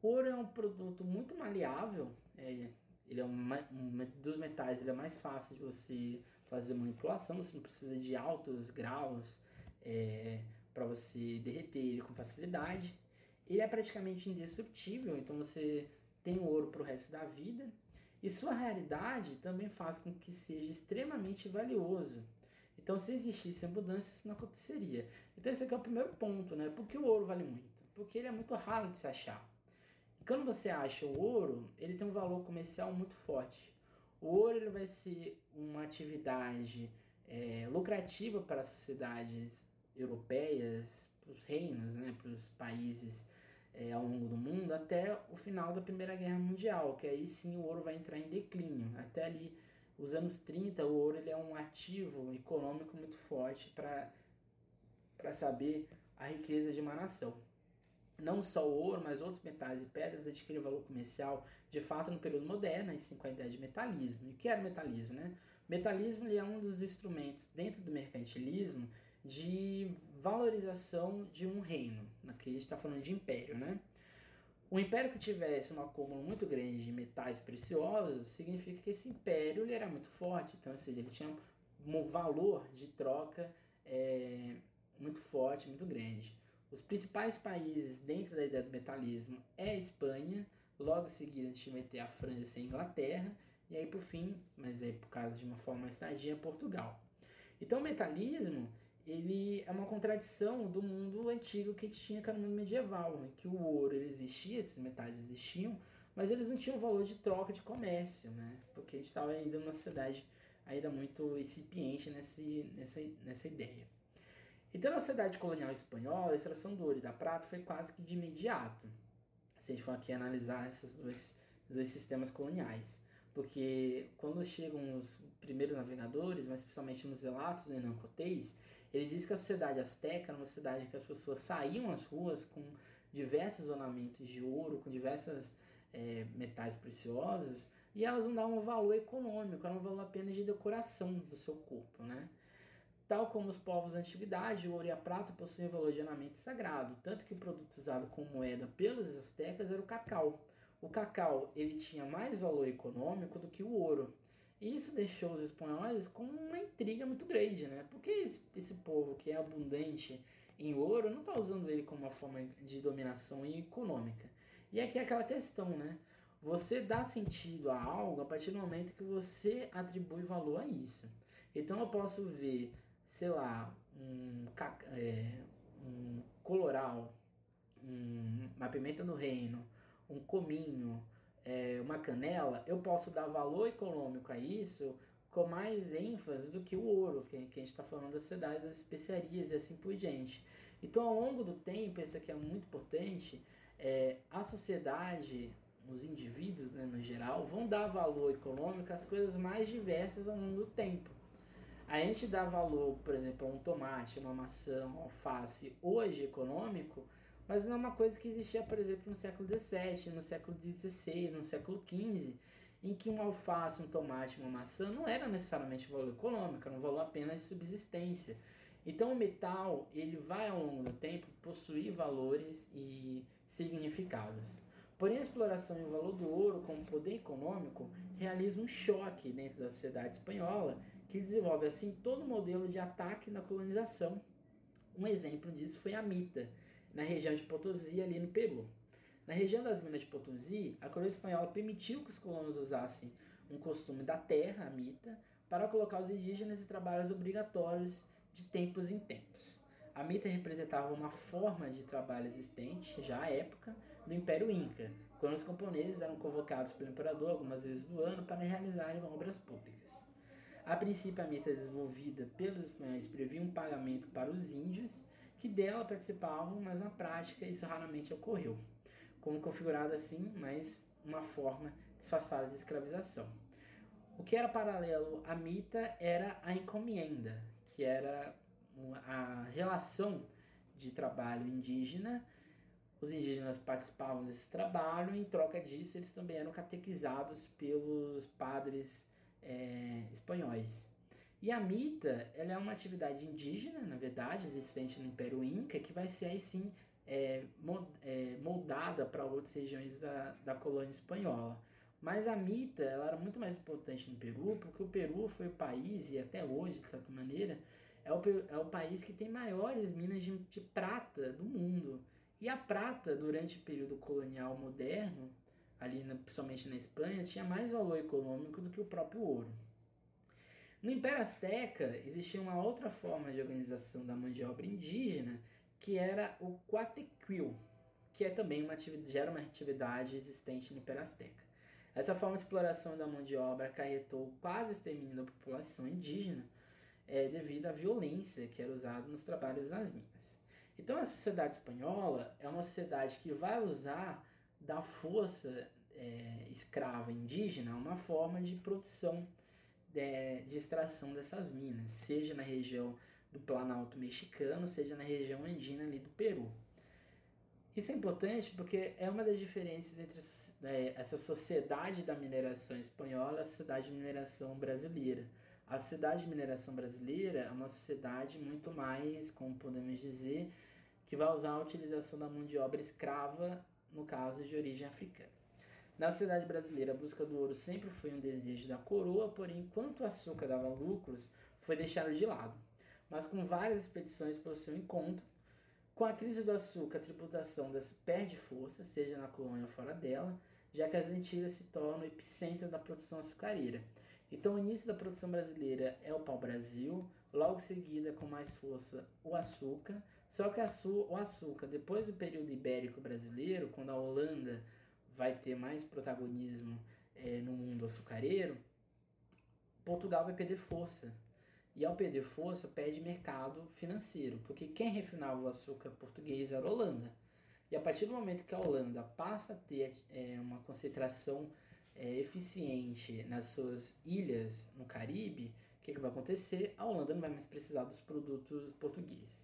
O ouro é um produto muito maleável, é, ele é um, um, dos metais, ele é mais fácil de você fazer manipulação, você não precisa de altos graus é, para você derreter ele com facilidade. Ele é praticamente indestrutível, então você tem ouro para o resto da vida. E sua raridade também faz com que seja extremamente valioso. Então, se existisse a mudança, isso não aconteceria. Então, esse aqui é o primeiro ponto, né? Por que o ouro vale muito? Porque ele é muito raro de se achar. E quando você acha o ouro, ele tem um valor comercial muito forte. O ouro ele vai ser uma atividade é, lucrativa para as sociedades europeias, para os reinos, né, para os países é, ao longo do mundo, até o final da Primeira Guerra Mundial, que aí sim o ouro vai entrar em declínio. Até ali os anos 30, o ouro ele é um ativo econômico muito forte para saber a riqueza de uma nação. Não só o ouro, mas outros metais e pedras adquirem valor comercial de fato no período moderno, assim com a ideia de metalismo. E o que era o metalismo? Né? Metalismo é um dos instrumentos dentro do mercantilismo de valorização de um reino. Aqui a gente está falando de império, né? O império que tivesse um acúmulo muito grande de metais preciosos significa que esse império ele era muito forte, então, ou seja, ele tinha um valor de troca é, muito forte, muito grande. Os principais países dentro da ideia do metalismo é a Espanha, logo seguida a gente vai ter a França e a Inglaterra, e aí por fim, mas aí por causa de uma forma mais tardia, Portugal. Então o metalismo ele é uma contradição do mundo antigo que a gente tinha, que era o mundo medieval, em que o ouro ele existia, esses metais existiam, mas eles não tinham valor de troca de comércio, né? Porque a gente estava ainda numa sociedade ainda muito incipiente nesse, nessa, nessa ideia. Então, na sociedade colonial espanhola, a extração do ouro e da prata foi quase que de imediato. Se a gente for aqui analisar esses dois, dois sistemas coloniais. Porque quando chegam os primeiros navegadores, mas principalmente nos relatos do Hernán Cortés, ele diz que a sociedade azteca era uma sociedade que as pessoas saíam às ruas com diversos ornamentos de ouro, com diversos é, metais preciosos, e elas não davam valor econômico, era um valor apenas de decoração do seu corpo, né? Tal como os povos da antiguidade, o ouro e a prata possuem valor de ornamento sagrado, tanto que o produto usado como moeda pelos astecas era o cacau. O cacau ele tinha mais valor econômico do que o ouro. E isso deixou os espanhóis com uma intriga muito grande, né? Porque esse, esse povo que é abundante em ouro não está usando ele como uma forma de dominação econômica. E aqui é aquela questão, né? Você dá sentido a algo a partir do momento que você atribui valor a isso. Então eu posso ver, sei lá, um, é, um coloral, um, uma pimenta no reino, um cominho, é, uma canela, eu posso dar valor econômico a isso com mais ênfase do que o ouro, que, que a gente está falando das cidades, das especiarias e assim por diante. Então, ao longo do tempo, isso aqui é muito importante, é, a sociedade, os indivíduos né, no geral, vão dar valor econômico às coisas mais diversas ao longo do tempo. A gente dá valor, por exemplo, a um tomate, uma maçã, um alface, hoje econômico, mas não é uma coisa que existia, por exemplo, no século XVII, no século XVI, no século XV, em que um alface, um tomate, uma maçã não era necessariamente valor econômico, era um valor apenas de subsistência. Então o metal ele vai ao longo do tempo possuir valores e significados. Porém, a exploração e o valor do ouro como poder econômico realiza um choque dentro da sociedade espanhola, que desenvolve assim todo o modelo de ataque na colonização. Um exemplo disso foi a Mita, na região de Potosí, ali no Peru. Na região das Minas de Potosí, a coroa espanhola permitiu que os colonos usassem um costume da terra, a mita, para colocar os indígenas em trabalhos obrigatórios de tempos em tempos. A mita representava uma forma de trabalho existente, já à época, do Império Inca, quando os camponeses eram convocados pelo imperador algumas vezes do ano para realizarem obras públicas. A princípio, a meta desenvolvida pelos espanhóis previa um pagamento para os índios, que dela participavam, mas na prática isso raramente ocorreu, como configurado assim, mas uma forma disfarçada de escravização. O que era paralelo à mita era a encomienda, que era a relação de trabalho indígena. Os indígenas participavam desse trabalho, e em troca disso, eles também eram catequizados pelos padres é, espanhóis. E a mita, ela é uma atividade indígena, na verdade, existente no Império Inca, que vai ser aí sim é, é moldada para outras regiões da, da colônia espanhola. Mas a mita ela era muito mais importante no Peru, porque o Peru foi o país, e até hoje, de certa maneira, é o, é o país que tem maiores minas de, de prata do mundo. E a prata, durante o período colonial moderno, ali na, principalmente na Espanha, tinha mais valor econômico do que o próprio ouro. No Império Azteca, existia uma outra forma de organização da mão de obra indígena, que era o quatequil, que é também uma atividade, era uma atividade existente no Império Azteca. Essa forma de exploração da mão de obra acarretou quase extermínio da população indígena é, devido à violência que era usada nos trabalhos nas minas. Então a sociedade espanhola é uma sociedade que vai usar da força é, escrava indígena uma forma de produção de, de extração dessas minas, seja na região do Planalto mexicano, seja na região andina ali do Peru. Isso é importante porque é uma das diferenças entre é, essa sociedade da mineração espanhola e a sociedade de mineração brasileira. A sociedade de mineração brasileira é uma sociedade muito mais, como podemos dizer, que vai usar a utilização da mão de obra escrava, no caso de origem africana. Na sociedade brasileira, a busca do ouro sempre foi um desejo da coroa, porém, enquanto o açúcar dava lucros, foi deixado de lado. Mas com várias expedições pelo seu encontro, com a crise do açúcar, a tributação perde força, seja na colônia ou fora dela, já que as Antilhas se tornam o epicentro da produção açucareira. Então, o início da produção brasileira é o pau-brasil, logo seguida, com mais força, o açúcar. Só que o açúcar, depois do período ibérico brasileiro, quando a Holanda vai ter mais protagonismo é, no mundo açucareiro, Portugal vai perder força. E ao perder força, perde mercado financeiro, porque quem refinava o açúcar português era a Holanda. E a partir do momento que a Holanda passa a ter é, uma concentração é, eficiente nas suas ilhas no Caribe, o que, que vai acontecer? A Holanda não vai mais precisar dos produtos portugueses.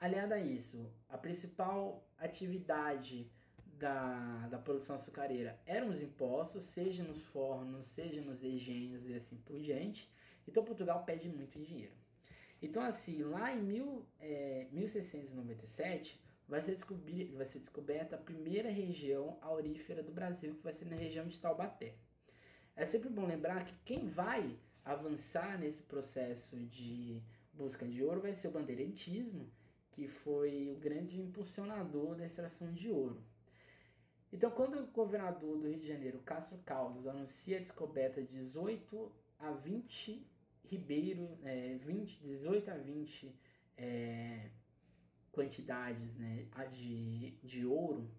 Aliado a isso, a principal atividade da, da produção açucareira eram os impostos, seja nos fornos, seja nos engenhos e assim por diante. Então Portugal pede muito dinheiro. Então assim, lá em mil, é, 1697 vai ser, vai ser descoberta a primeira região aurífera do Brasil, que vai ser na região de Taubaté. É sempre bom lembrar que quem vai avançar nesse processo de busca de ouro vai ser o bandeirantismo, que foi o grande impulsionador da extração de ouro. Então, quando o governador do Rio de Janeiro, Castro Caldas, anuncia a descoberta de 18 a 20 Ribeiro, é, 20, 18 a 20 é, quantidades né, de, de ouro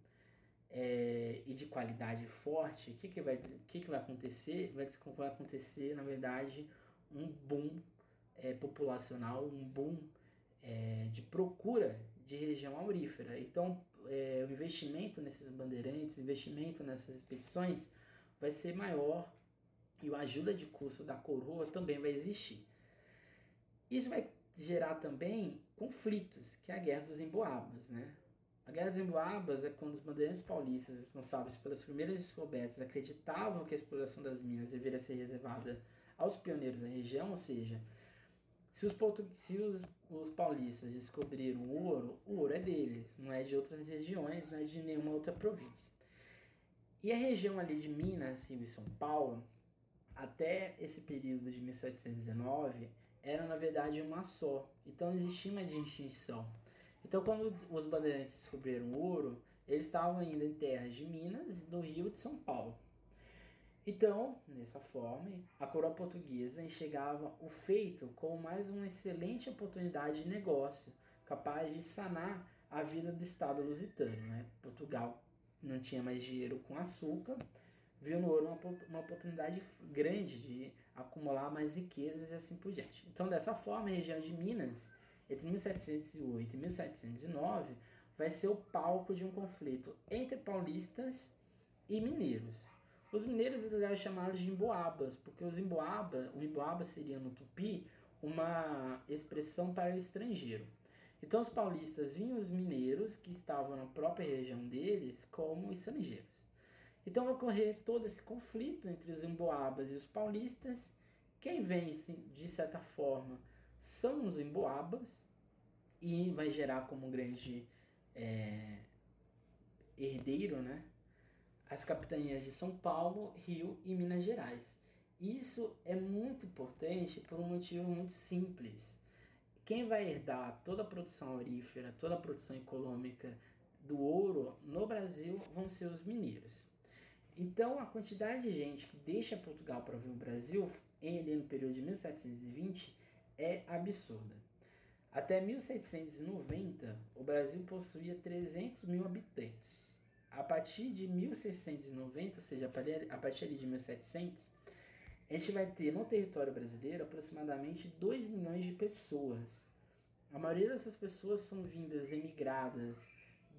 é, e de qualidade forte, o que, que, vai, que, que vai acontecer? Vai, vai acontecer, na verdade, um boom é, populacional, um boom é, de procura de região aurífera. Então, o investimento nesses bandeirantes, o investimento nessas expedições vai ser maior e a ajuda de custo da coroa também vai existir. Isso vai gerar também conflitos, que é a Guerra dos Emboabas, né? A Guerra dos Emboabas é quando os bandeirantes paulistas responsáveis pelas primeiras descobertas acreditavam que a exploração das minas deveria ser reservada aos pioneiros da região, ou seja, se os, se os, os paulistas descobriram o ouro, o ouro é deles, não é de outras regiões, não é de nenhuma outra província. E a região ali de Minas, e São Paulo até esse período de 1719 era na verdade uma só. Então não existia uma distinção. Então quando os bandeirantes descobriram ouro, eles estavam ainda em terras de Minas, do Rio de São Paulo. Então, dessa forma, a coroa portuguesa enxergava o feito como mais uma excelente oportunidade de negócio, capaz de sanar a vida do Estado lusitano. Né? Portugal não tinha mais dinheiro com açúcar, viu no ouro uma, uma oportunidade grande de acumular mais riquezas e assim por diante. Então, dessa forma, a região de Minas, entre 1708 e 1709, vai ser o palco de um conflito entre paulistas e mineiros. Os mineiros eles eram chamados de emboabas, porque os emboaba, o emboaba seria no tupi uma expressão para estrangeiro. Então os paulistas vinham os mineiros que estavam na própria região deles como estrangeiros. Então vai ocorrer todo esse conflito entre os emboabas e os paulistas. Quem vence, de certa forma, são os emboabas e vai gerar como grande é, herdeiro, né? As capitanias de São Paulo, Rio e Minas Gerais. Isso é muito importante por um motivo muito simples. Quem vai herdar toda a produção aurífera, toda a produção econômica do ouro no Brasil vão ser os mineiros. Então, a quantidade de gente que deixa Portugal para vir o Brasil, em, no período de 1720, é absurda. Até 1790, o Brasil possuía 300 mil habitantes. A partir de 1690, ou seja, a partir de 1700, a gente vai ter no território brasileiro aproximadamente 2 milhões de pessoas. A maioria dessas pessoas são vindas emigradas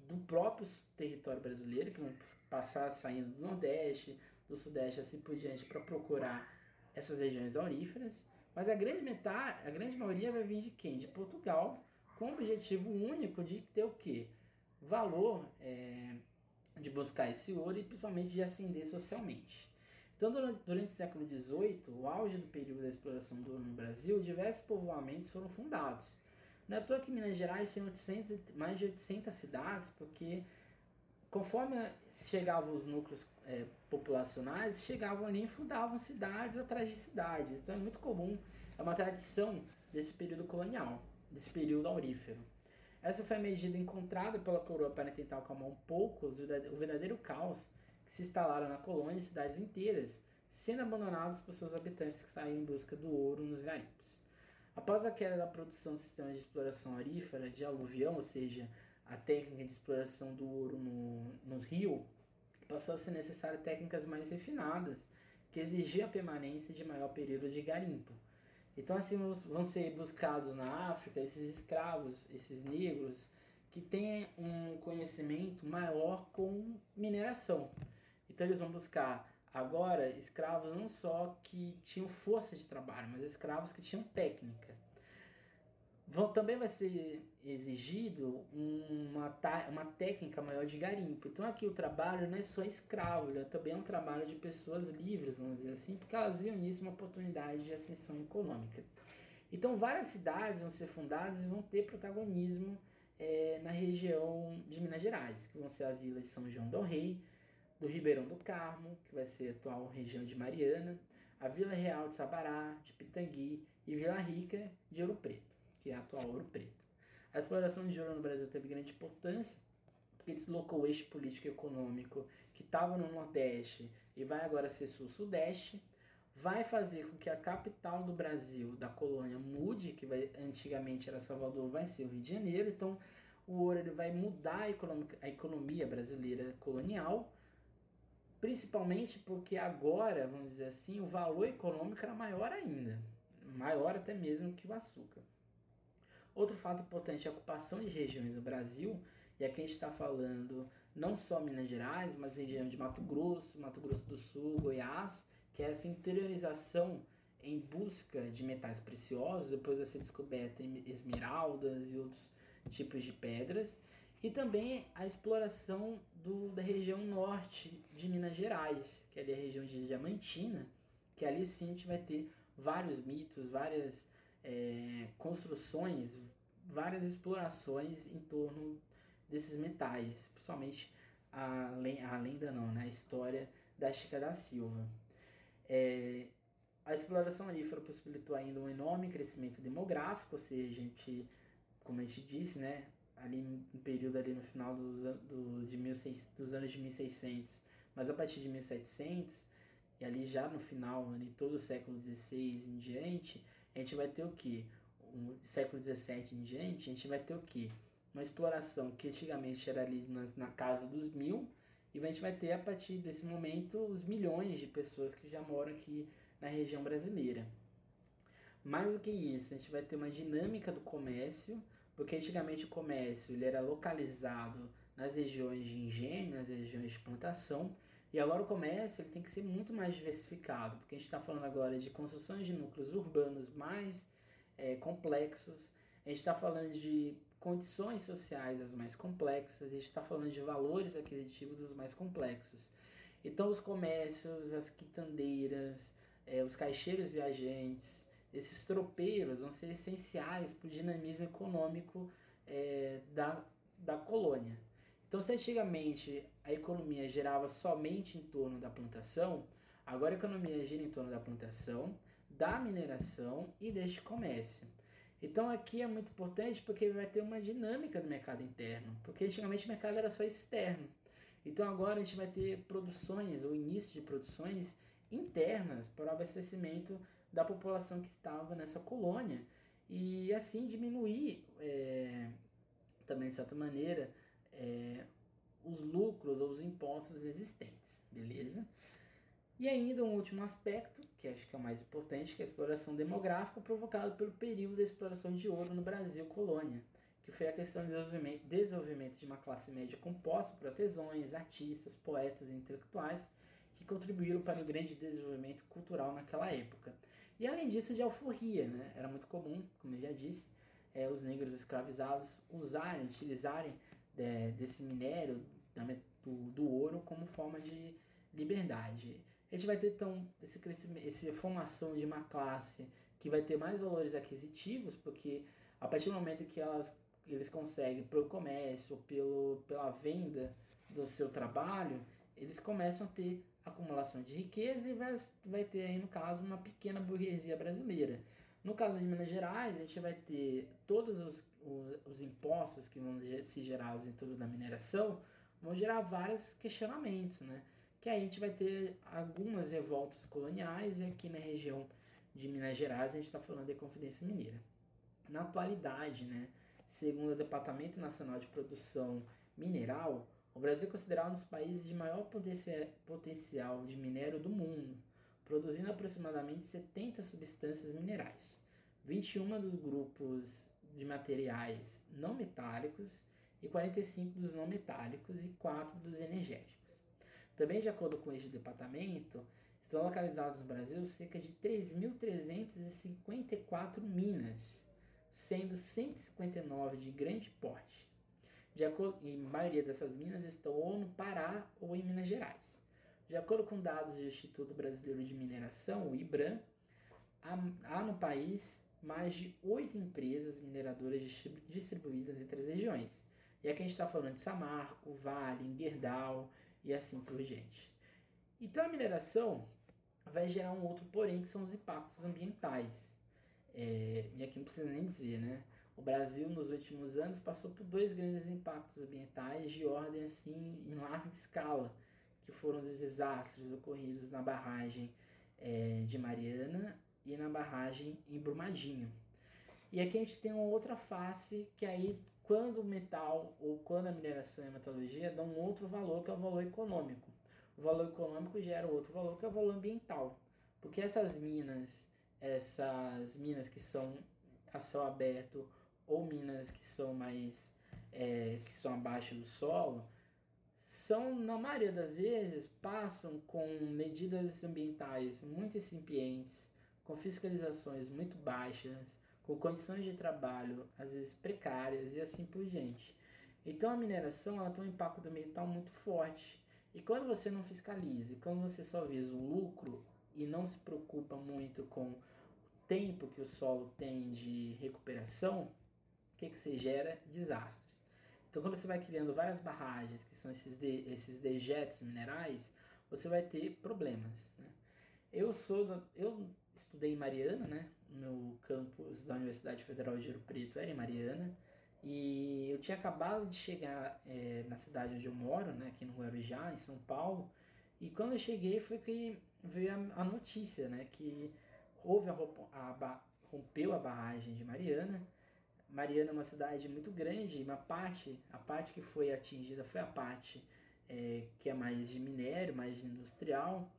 do próprio território brasileiro, que vão passar saindo do Nordeste, do Sudeste, assim por diante, para procurar essas regiões auríferas. Mas a grande metade, a grande maioria vai vir de quem? De Portugal, com o objetivo único de ter o quê? Valor é, de buscar esse ouro e principalmente de ascender socialmente. Então, durante, durante o século XVIII, o auge do período da exploração do ouro no Brasil, diversos povoamentos foram fundados. Não é à toa que Minas Gerais tem 800, mais de 800 cidades, porque conforme chegavam os núcleos é, populacionais, chegavam ali e fundavam cidades atrás de cidades. Então é muito comum, é uma tradição desse período colonial, desse período aurífero. Essa foi a medida encontrada pela coroa para tentar acalmar um pouco o verdadeiro caos que se instalaram na colônia e cidades inteiras, sendo abandonados por seus habitantes que saíram em busca do ouro nos garimpos. Após a queda da produção do sistema de exploração aurífera de aluvião, ou seja, a técnica de exploração do ouro no, no rio, passou a ser necessário técnicas mais refinadas, que exigiam a permanência de maior período de garimpo. Então, assim, vão ser buscados na África esses escravos, esses negros, que têm um conhecimento maior com mineração. Então, eles vão buscar agora escravos não só que tinham força de trabalho, mas escravos que tinham técnica. Vão, também vai ser exigido uma, uma técnica maior de garimpo. Então aqui o trabalho não é só escravo, ele é também é um trabalho de pessoas livres, vamos dizer assim, porque elas viam nisso uma oportunidade de ascensão econômica. Então várias cidades vão ser fundadas e vão ter protagonismo é, na região de Minas Gerais, que vão ser as ilhas de São João do Rei, do Ribeirão do Carmo, que vai ser a atual região de Mariana, a Vila Real de Sabará, de Pitangui e Vila Rica de Ouro Preto que é a atual Ouro Preto. A exploração de ouro no Brasil teve grande importância porque deslocou o eixo político e econômico que estava no Nordeste e vai agora ser Sul-Sudeste, vai fazer com que a capital do Brasil, da colônia, mude, que vai, antigamente era Salvador, vai ser o Rio de Janeiro, então o ouro ele vai mudar a, a economia brasileira colonial, principalmente porque agora, vamos dizer assim, o valor econômico era maior ainda, maior até mesmo que o açúcar. Outro fato importante é a ocupação de regiões no Brasil, e aqui a gente está falando não só Minas Gerais, mas região de Mato Grosso, Mato Grosso do Sul, Goiás, que é essa interiorização em busca de metais preciosos, depois vai ser descoberta esmeraldas e outros tipos de pedras, e também a exploração do, da região norte de Minas Gerais, que é a região de Diamantina, que ali sim a gente vai ter vários mitos, várias é, construções, várias explorações em torno desses metais, principalmente a, a lenda não, né? a história da Chica da Silva. É, a exploração aurífera possibilitou ainda um enorme crescimento demográfico, ou seja, a gente, como a gente disse, né, ali no período ali no final dos, do, de 16, dos anos de 1600, mas a partir de 1700 e ali já no final, ali todo o século XVI em diante, a gente vai ter o que? Um, século XVII em diante, a gente vai ter o que? Uma exploração que antigamente era ali na, na casa dos mil E a gente vai ter a partir desse momento os milhões de pessoas que já moram aqui na região brasileira. Mais do que isso, a gente vai ter uma dinâmica do comércio, porque antigamente o comércio ele era localizado nas regiões de engenho, nas regiões de plantação, e agora o comércio ele tem que ser muito mais diversificado, porque a gente está falando agora de construções de núcleos urbanos mais é, complexos, a gente está falando de condições sociais as mais complexas, a gente está falando de valores aquisitivos os mais complexos. Então os comércios, as quitandeiras, é, os caixeiros viajantes, esses tropeiros vão ser essenciais para o dinamismo econômico é, da, da colônia. Então, se antigamente a economia girava somente em torno da plantação, agora a economia gira em torno da plantação, da mineração e deste comércio. Então aqui é muito importante porque vai ter uma dinâmica do mercado interno, porque antigamente o mercado era só externo. Então agora a gente vai ter produções, o início de produções internas para o abastecimento da população que estava nessa colônia e assim diminuir é, também de certa maneira é, os lucros ou os impostos existentes, beleza? E ainda um último aspecto, que acho que é o mais importante, que é a exploração demográfica provocada pelo período da exploração de ouro no Brasil colônia, que foi a questão do desenvolvimento, desenvolvimento de uma classe média composta por artesãos, artistas, poetas e intelectuais que contribuíram para o grande desenvolvimento cultural naquela época. E além disso, de alforria, né? era muito comum, como eu já disse, é, os negros escravizados usarem, utilizarem é, desse minério, do, do ouro, como forma de liberdade. A gente vai ter então esse crescimento, essa formação de uma classe que vai ter mais valores aquisitivos, porque a partir do momento que elas, eles conseguem pelo comércio, pelo, pela venda do seu trabalho, eles começam a ter acumulação de riqueza e vai, vai ter aí, no caso, uma pequena burguesia brasileira. No caso de Minas Gerais, a gente vai ter todos os, os, os impostos que vão se gerar em torno da mineração, vão gerar vários questionamentos, né? Que aí a gente vai ter algumas revoltas coloniais e aqui na região de Minas Gerais a gente está falando de Confidência Mineira. Na atualidade, né, segundo o Departamento Nacional de Produção Mineral, o Brasil é considerado um dos países de maior potencial de minério do mundo, produzindo aproximadamente 70 substâncias minerais, 21 dos grupos de materiais não metálicos e 45 dos não metálicos e 4 dos energéticos. Também, de acordo com este departamento, estão localizados no Brasil cerca de 3.354 minas, sendo 159 de grande porte de acordo, e a maioria dessas minas estão ou no Pará ou em Minas Gerais. De acordo com dados do Instituto Brasileiro de Mineração, o IBRAM, há, no país mais de oito empresas mineradoras distribuídas entre as regiões. E aqui a gente está falando de Samarco, Vale, Gerdau e assim por diante. Então a mineração vai gerar um outro porém, que são os impactos ambientais. É, e aqui não precisa nem dizer, né? O Brasil, nos últimos anos, passou por dois grandes impactos ambientais de ordem assim em larga escala, que foram os desastres ocorridos na barragem é, de Mariana e na barragem em Brumadinho. E aqui a gente tem uma outra face que aí quando o metal ou quando a mineração e a metalurgia dão um outro valor que é o valor econômico. O valor econômico gera outro valor que é o valor ambiental. Porque essas minas, essas minas que são a céu aberto ou minas que são mais é, que são abaixo do solo são na maioria das vezes passam com medidas ambientais muito incipientes com fiscalizações muito baixas com condições de trabalho às vezes precárias e assim por diante então a mineração ela tem um impacto ambiental muito forte e quando você não fiscaliza quando você só visa o lucro e não se preocupa muito com o tempo que o solo tem de recuperação que, que se gera? Desastres. Então, quando você vai criando várias barragens, que são esses, de, esses dejetos minerais, você vai ter problemas. Né? Eu sou, eu estudei em Mariana, né? Meu campus da Universidade Federal de Ouro Preto era em Mariana. E eu tinha acabado de chegar é, na cidade onde eu moro, né, aqui no Guarujá, em São Paulo. E quando eu cheguei foi que veio a, a notícia, né, que houve a, a, rompeu a barragem de Mariana Mariana é uma cidade muito grande, uma parte, a parte que foi atingida foi a parte é, que é mais de minério, mais industrial.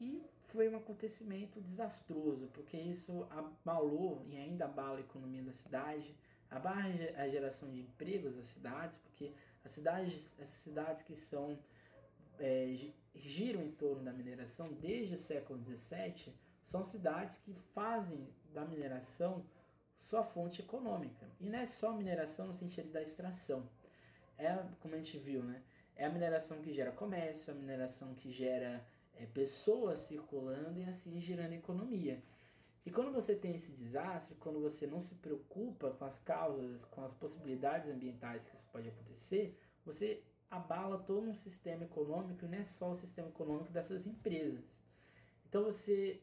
E foi um acontecimento desastroso, porque isso abalou e ainda abala a economia da cidade, abala a geração de empregos das cidades, porque as cidades, as cidades que são é, giram em torno da mineração desde o século XVII são cidades que fazem da mineração sua fonte econômica. E não é só mineração no sentido da extração. É, como a gente viu, né? É a mineração que gera comércio, a mineração que gera é, pessoas circulando e assim gerando economia. E quando você tem esse desastre, quando você não se preocupa com as causas, com as possibilidades ambientais que isso pode acontecer, você abala todo um sistema econômico e não é só o sistema econômico dessas empresas. Então você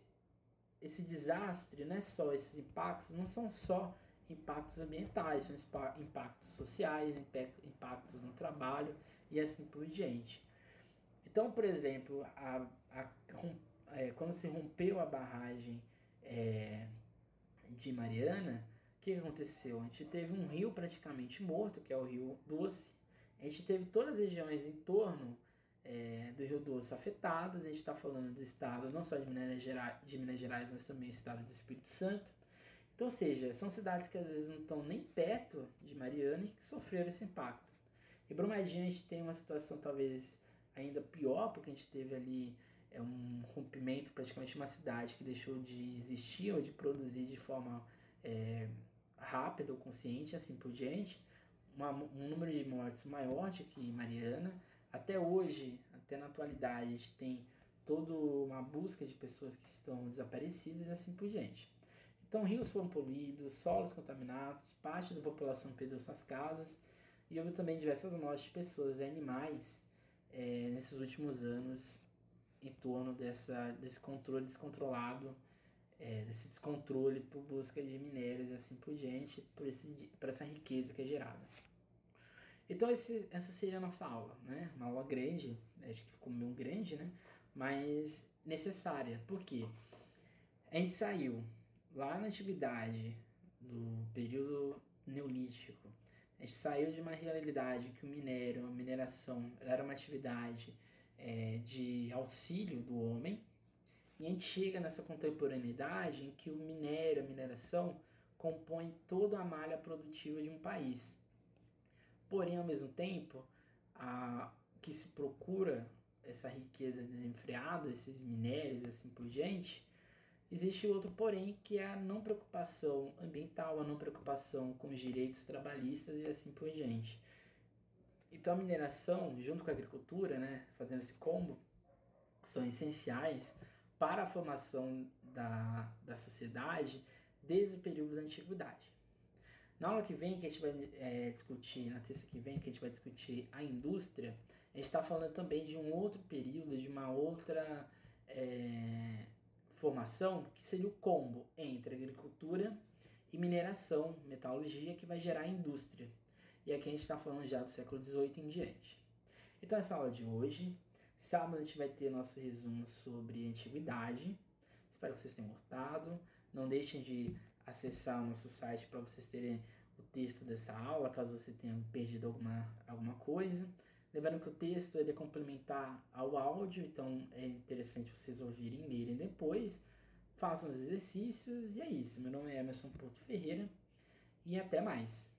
esse desastre, não é só esses impactos, não são só impactos ambientais, são impactos sociais, impactos no trabalho e assim por diante. Então, por exemplo, a, a, é, quando se rompeu a barragem é, de Mariana, o que aconteceu? A gente teve um rio praticamente morto, que é o Rio Doce. A gente teve todas as regiões em torno é, do Rio Doce afetadas. A gente está falando do estado não só de Minas, Gerais, de Minas Gerais, mas também do estado do Espírito Santo. Então, ou seja, são cidades que às vezes não estão nem perto de Mariana e que sofreram esse impacto. E Brumadinho a gente tem uma situação talvez ainda pior, porque a gente teve ali é, um rompimento praticamente de uma cidade que deixou de existir ou de produzir de forma é, rápida ou consciente, assim por diante. Uma, um número de mortes maior do que Mariana. Até hoje, até na atualidade, a gente tem toda uma busca de pessoas que estão desaparecidas e assim por diante. Então, rios foram poluídos, solos contaminados, parte da população perdeu suas casas e houve também diversas mortes de pessoas e animais é, nesses últimos anos em torno dessa, desse controle descontrolado, é, desse descontrole por busca de minérios e assim por diante, por, esse, por essa riqueza que é gerada. Então esse, essa seria a nossa aula, né? Uma aula grande, acho que ficou meio grande, né? Mas necessária. Por quê? A gente saiu lá na antiguidade, do período neolítico, a gente saiu de uma realidade que o minério, a mineração, era uma atividade é, de auxílio do homem, e a gente chega nessa contemporaneidade em que o minério, a mineração, compõe toda a malha produtiva de um país. Porém, ao mesmo tempo, a, que se procura essa riqueza desenfreada, esses minérios e assim por diante, Existe outro porém, que é a não preocupação ambiental, a não preocupação com os direitos trabalhistas e assim por diante. Então a mineração, junto com a agricultura, né, fazendo esse combo, são essenciais para a formação da, da sociedade desde o período da antiguidade. Na aula que vem, que a gente vai é, discutir, na terça que vem, que a gente vai discutir a indústria, a gente está falando também de um outro período, de uma outra é, formação, que seria o combo entre agricultura e mineração, metalurgia, que vai gerar a indústria. E aqui a gente está falando já do século XVIII em diante. Então, essa aula de hoje, sábado a gente vai ter nosso resumo sobre antiguidade. Espero que vocês tenham gostado. Não deixem de acessar o nosso site para vocês terem o texto dessa aula, caso você tenha perdido alguma, alguma coisa. Lembrando que o texto ele é complementar ao áudio, então é interessante vocês ouvirem e lerem depois. Façam os exercícios e é isso. Meu nome é Emerson Porto Ferreira e até mais.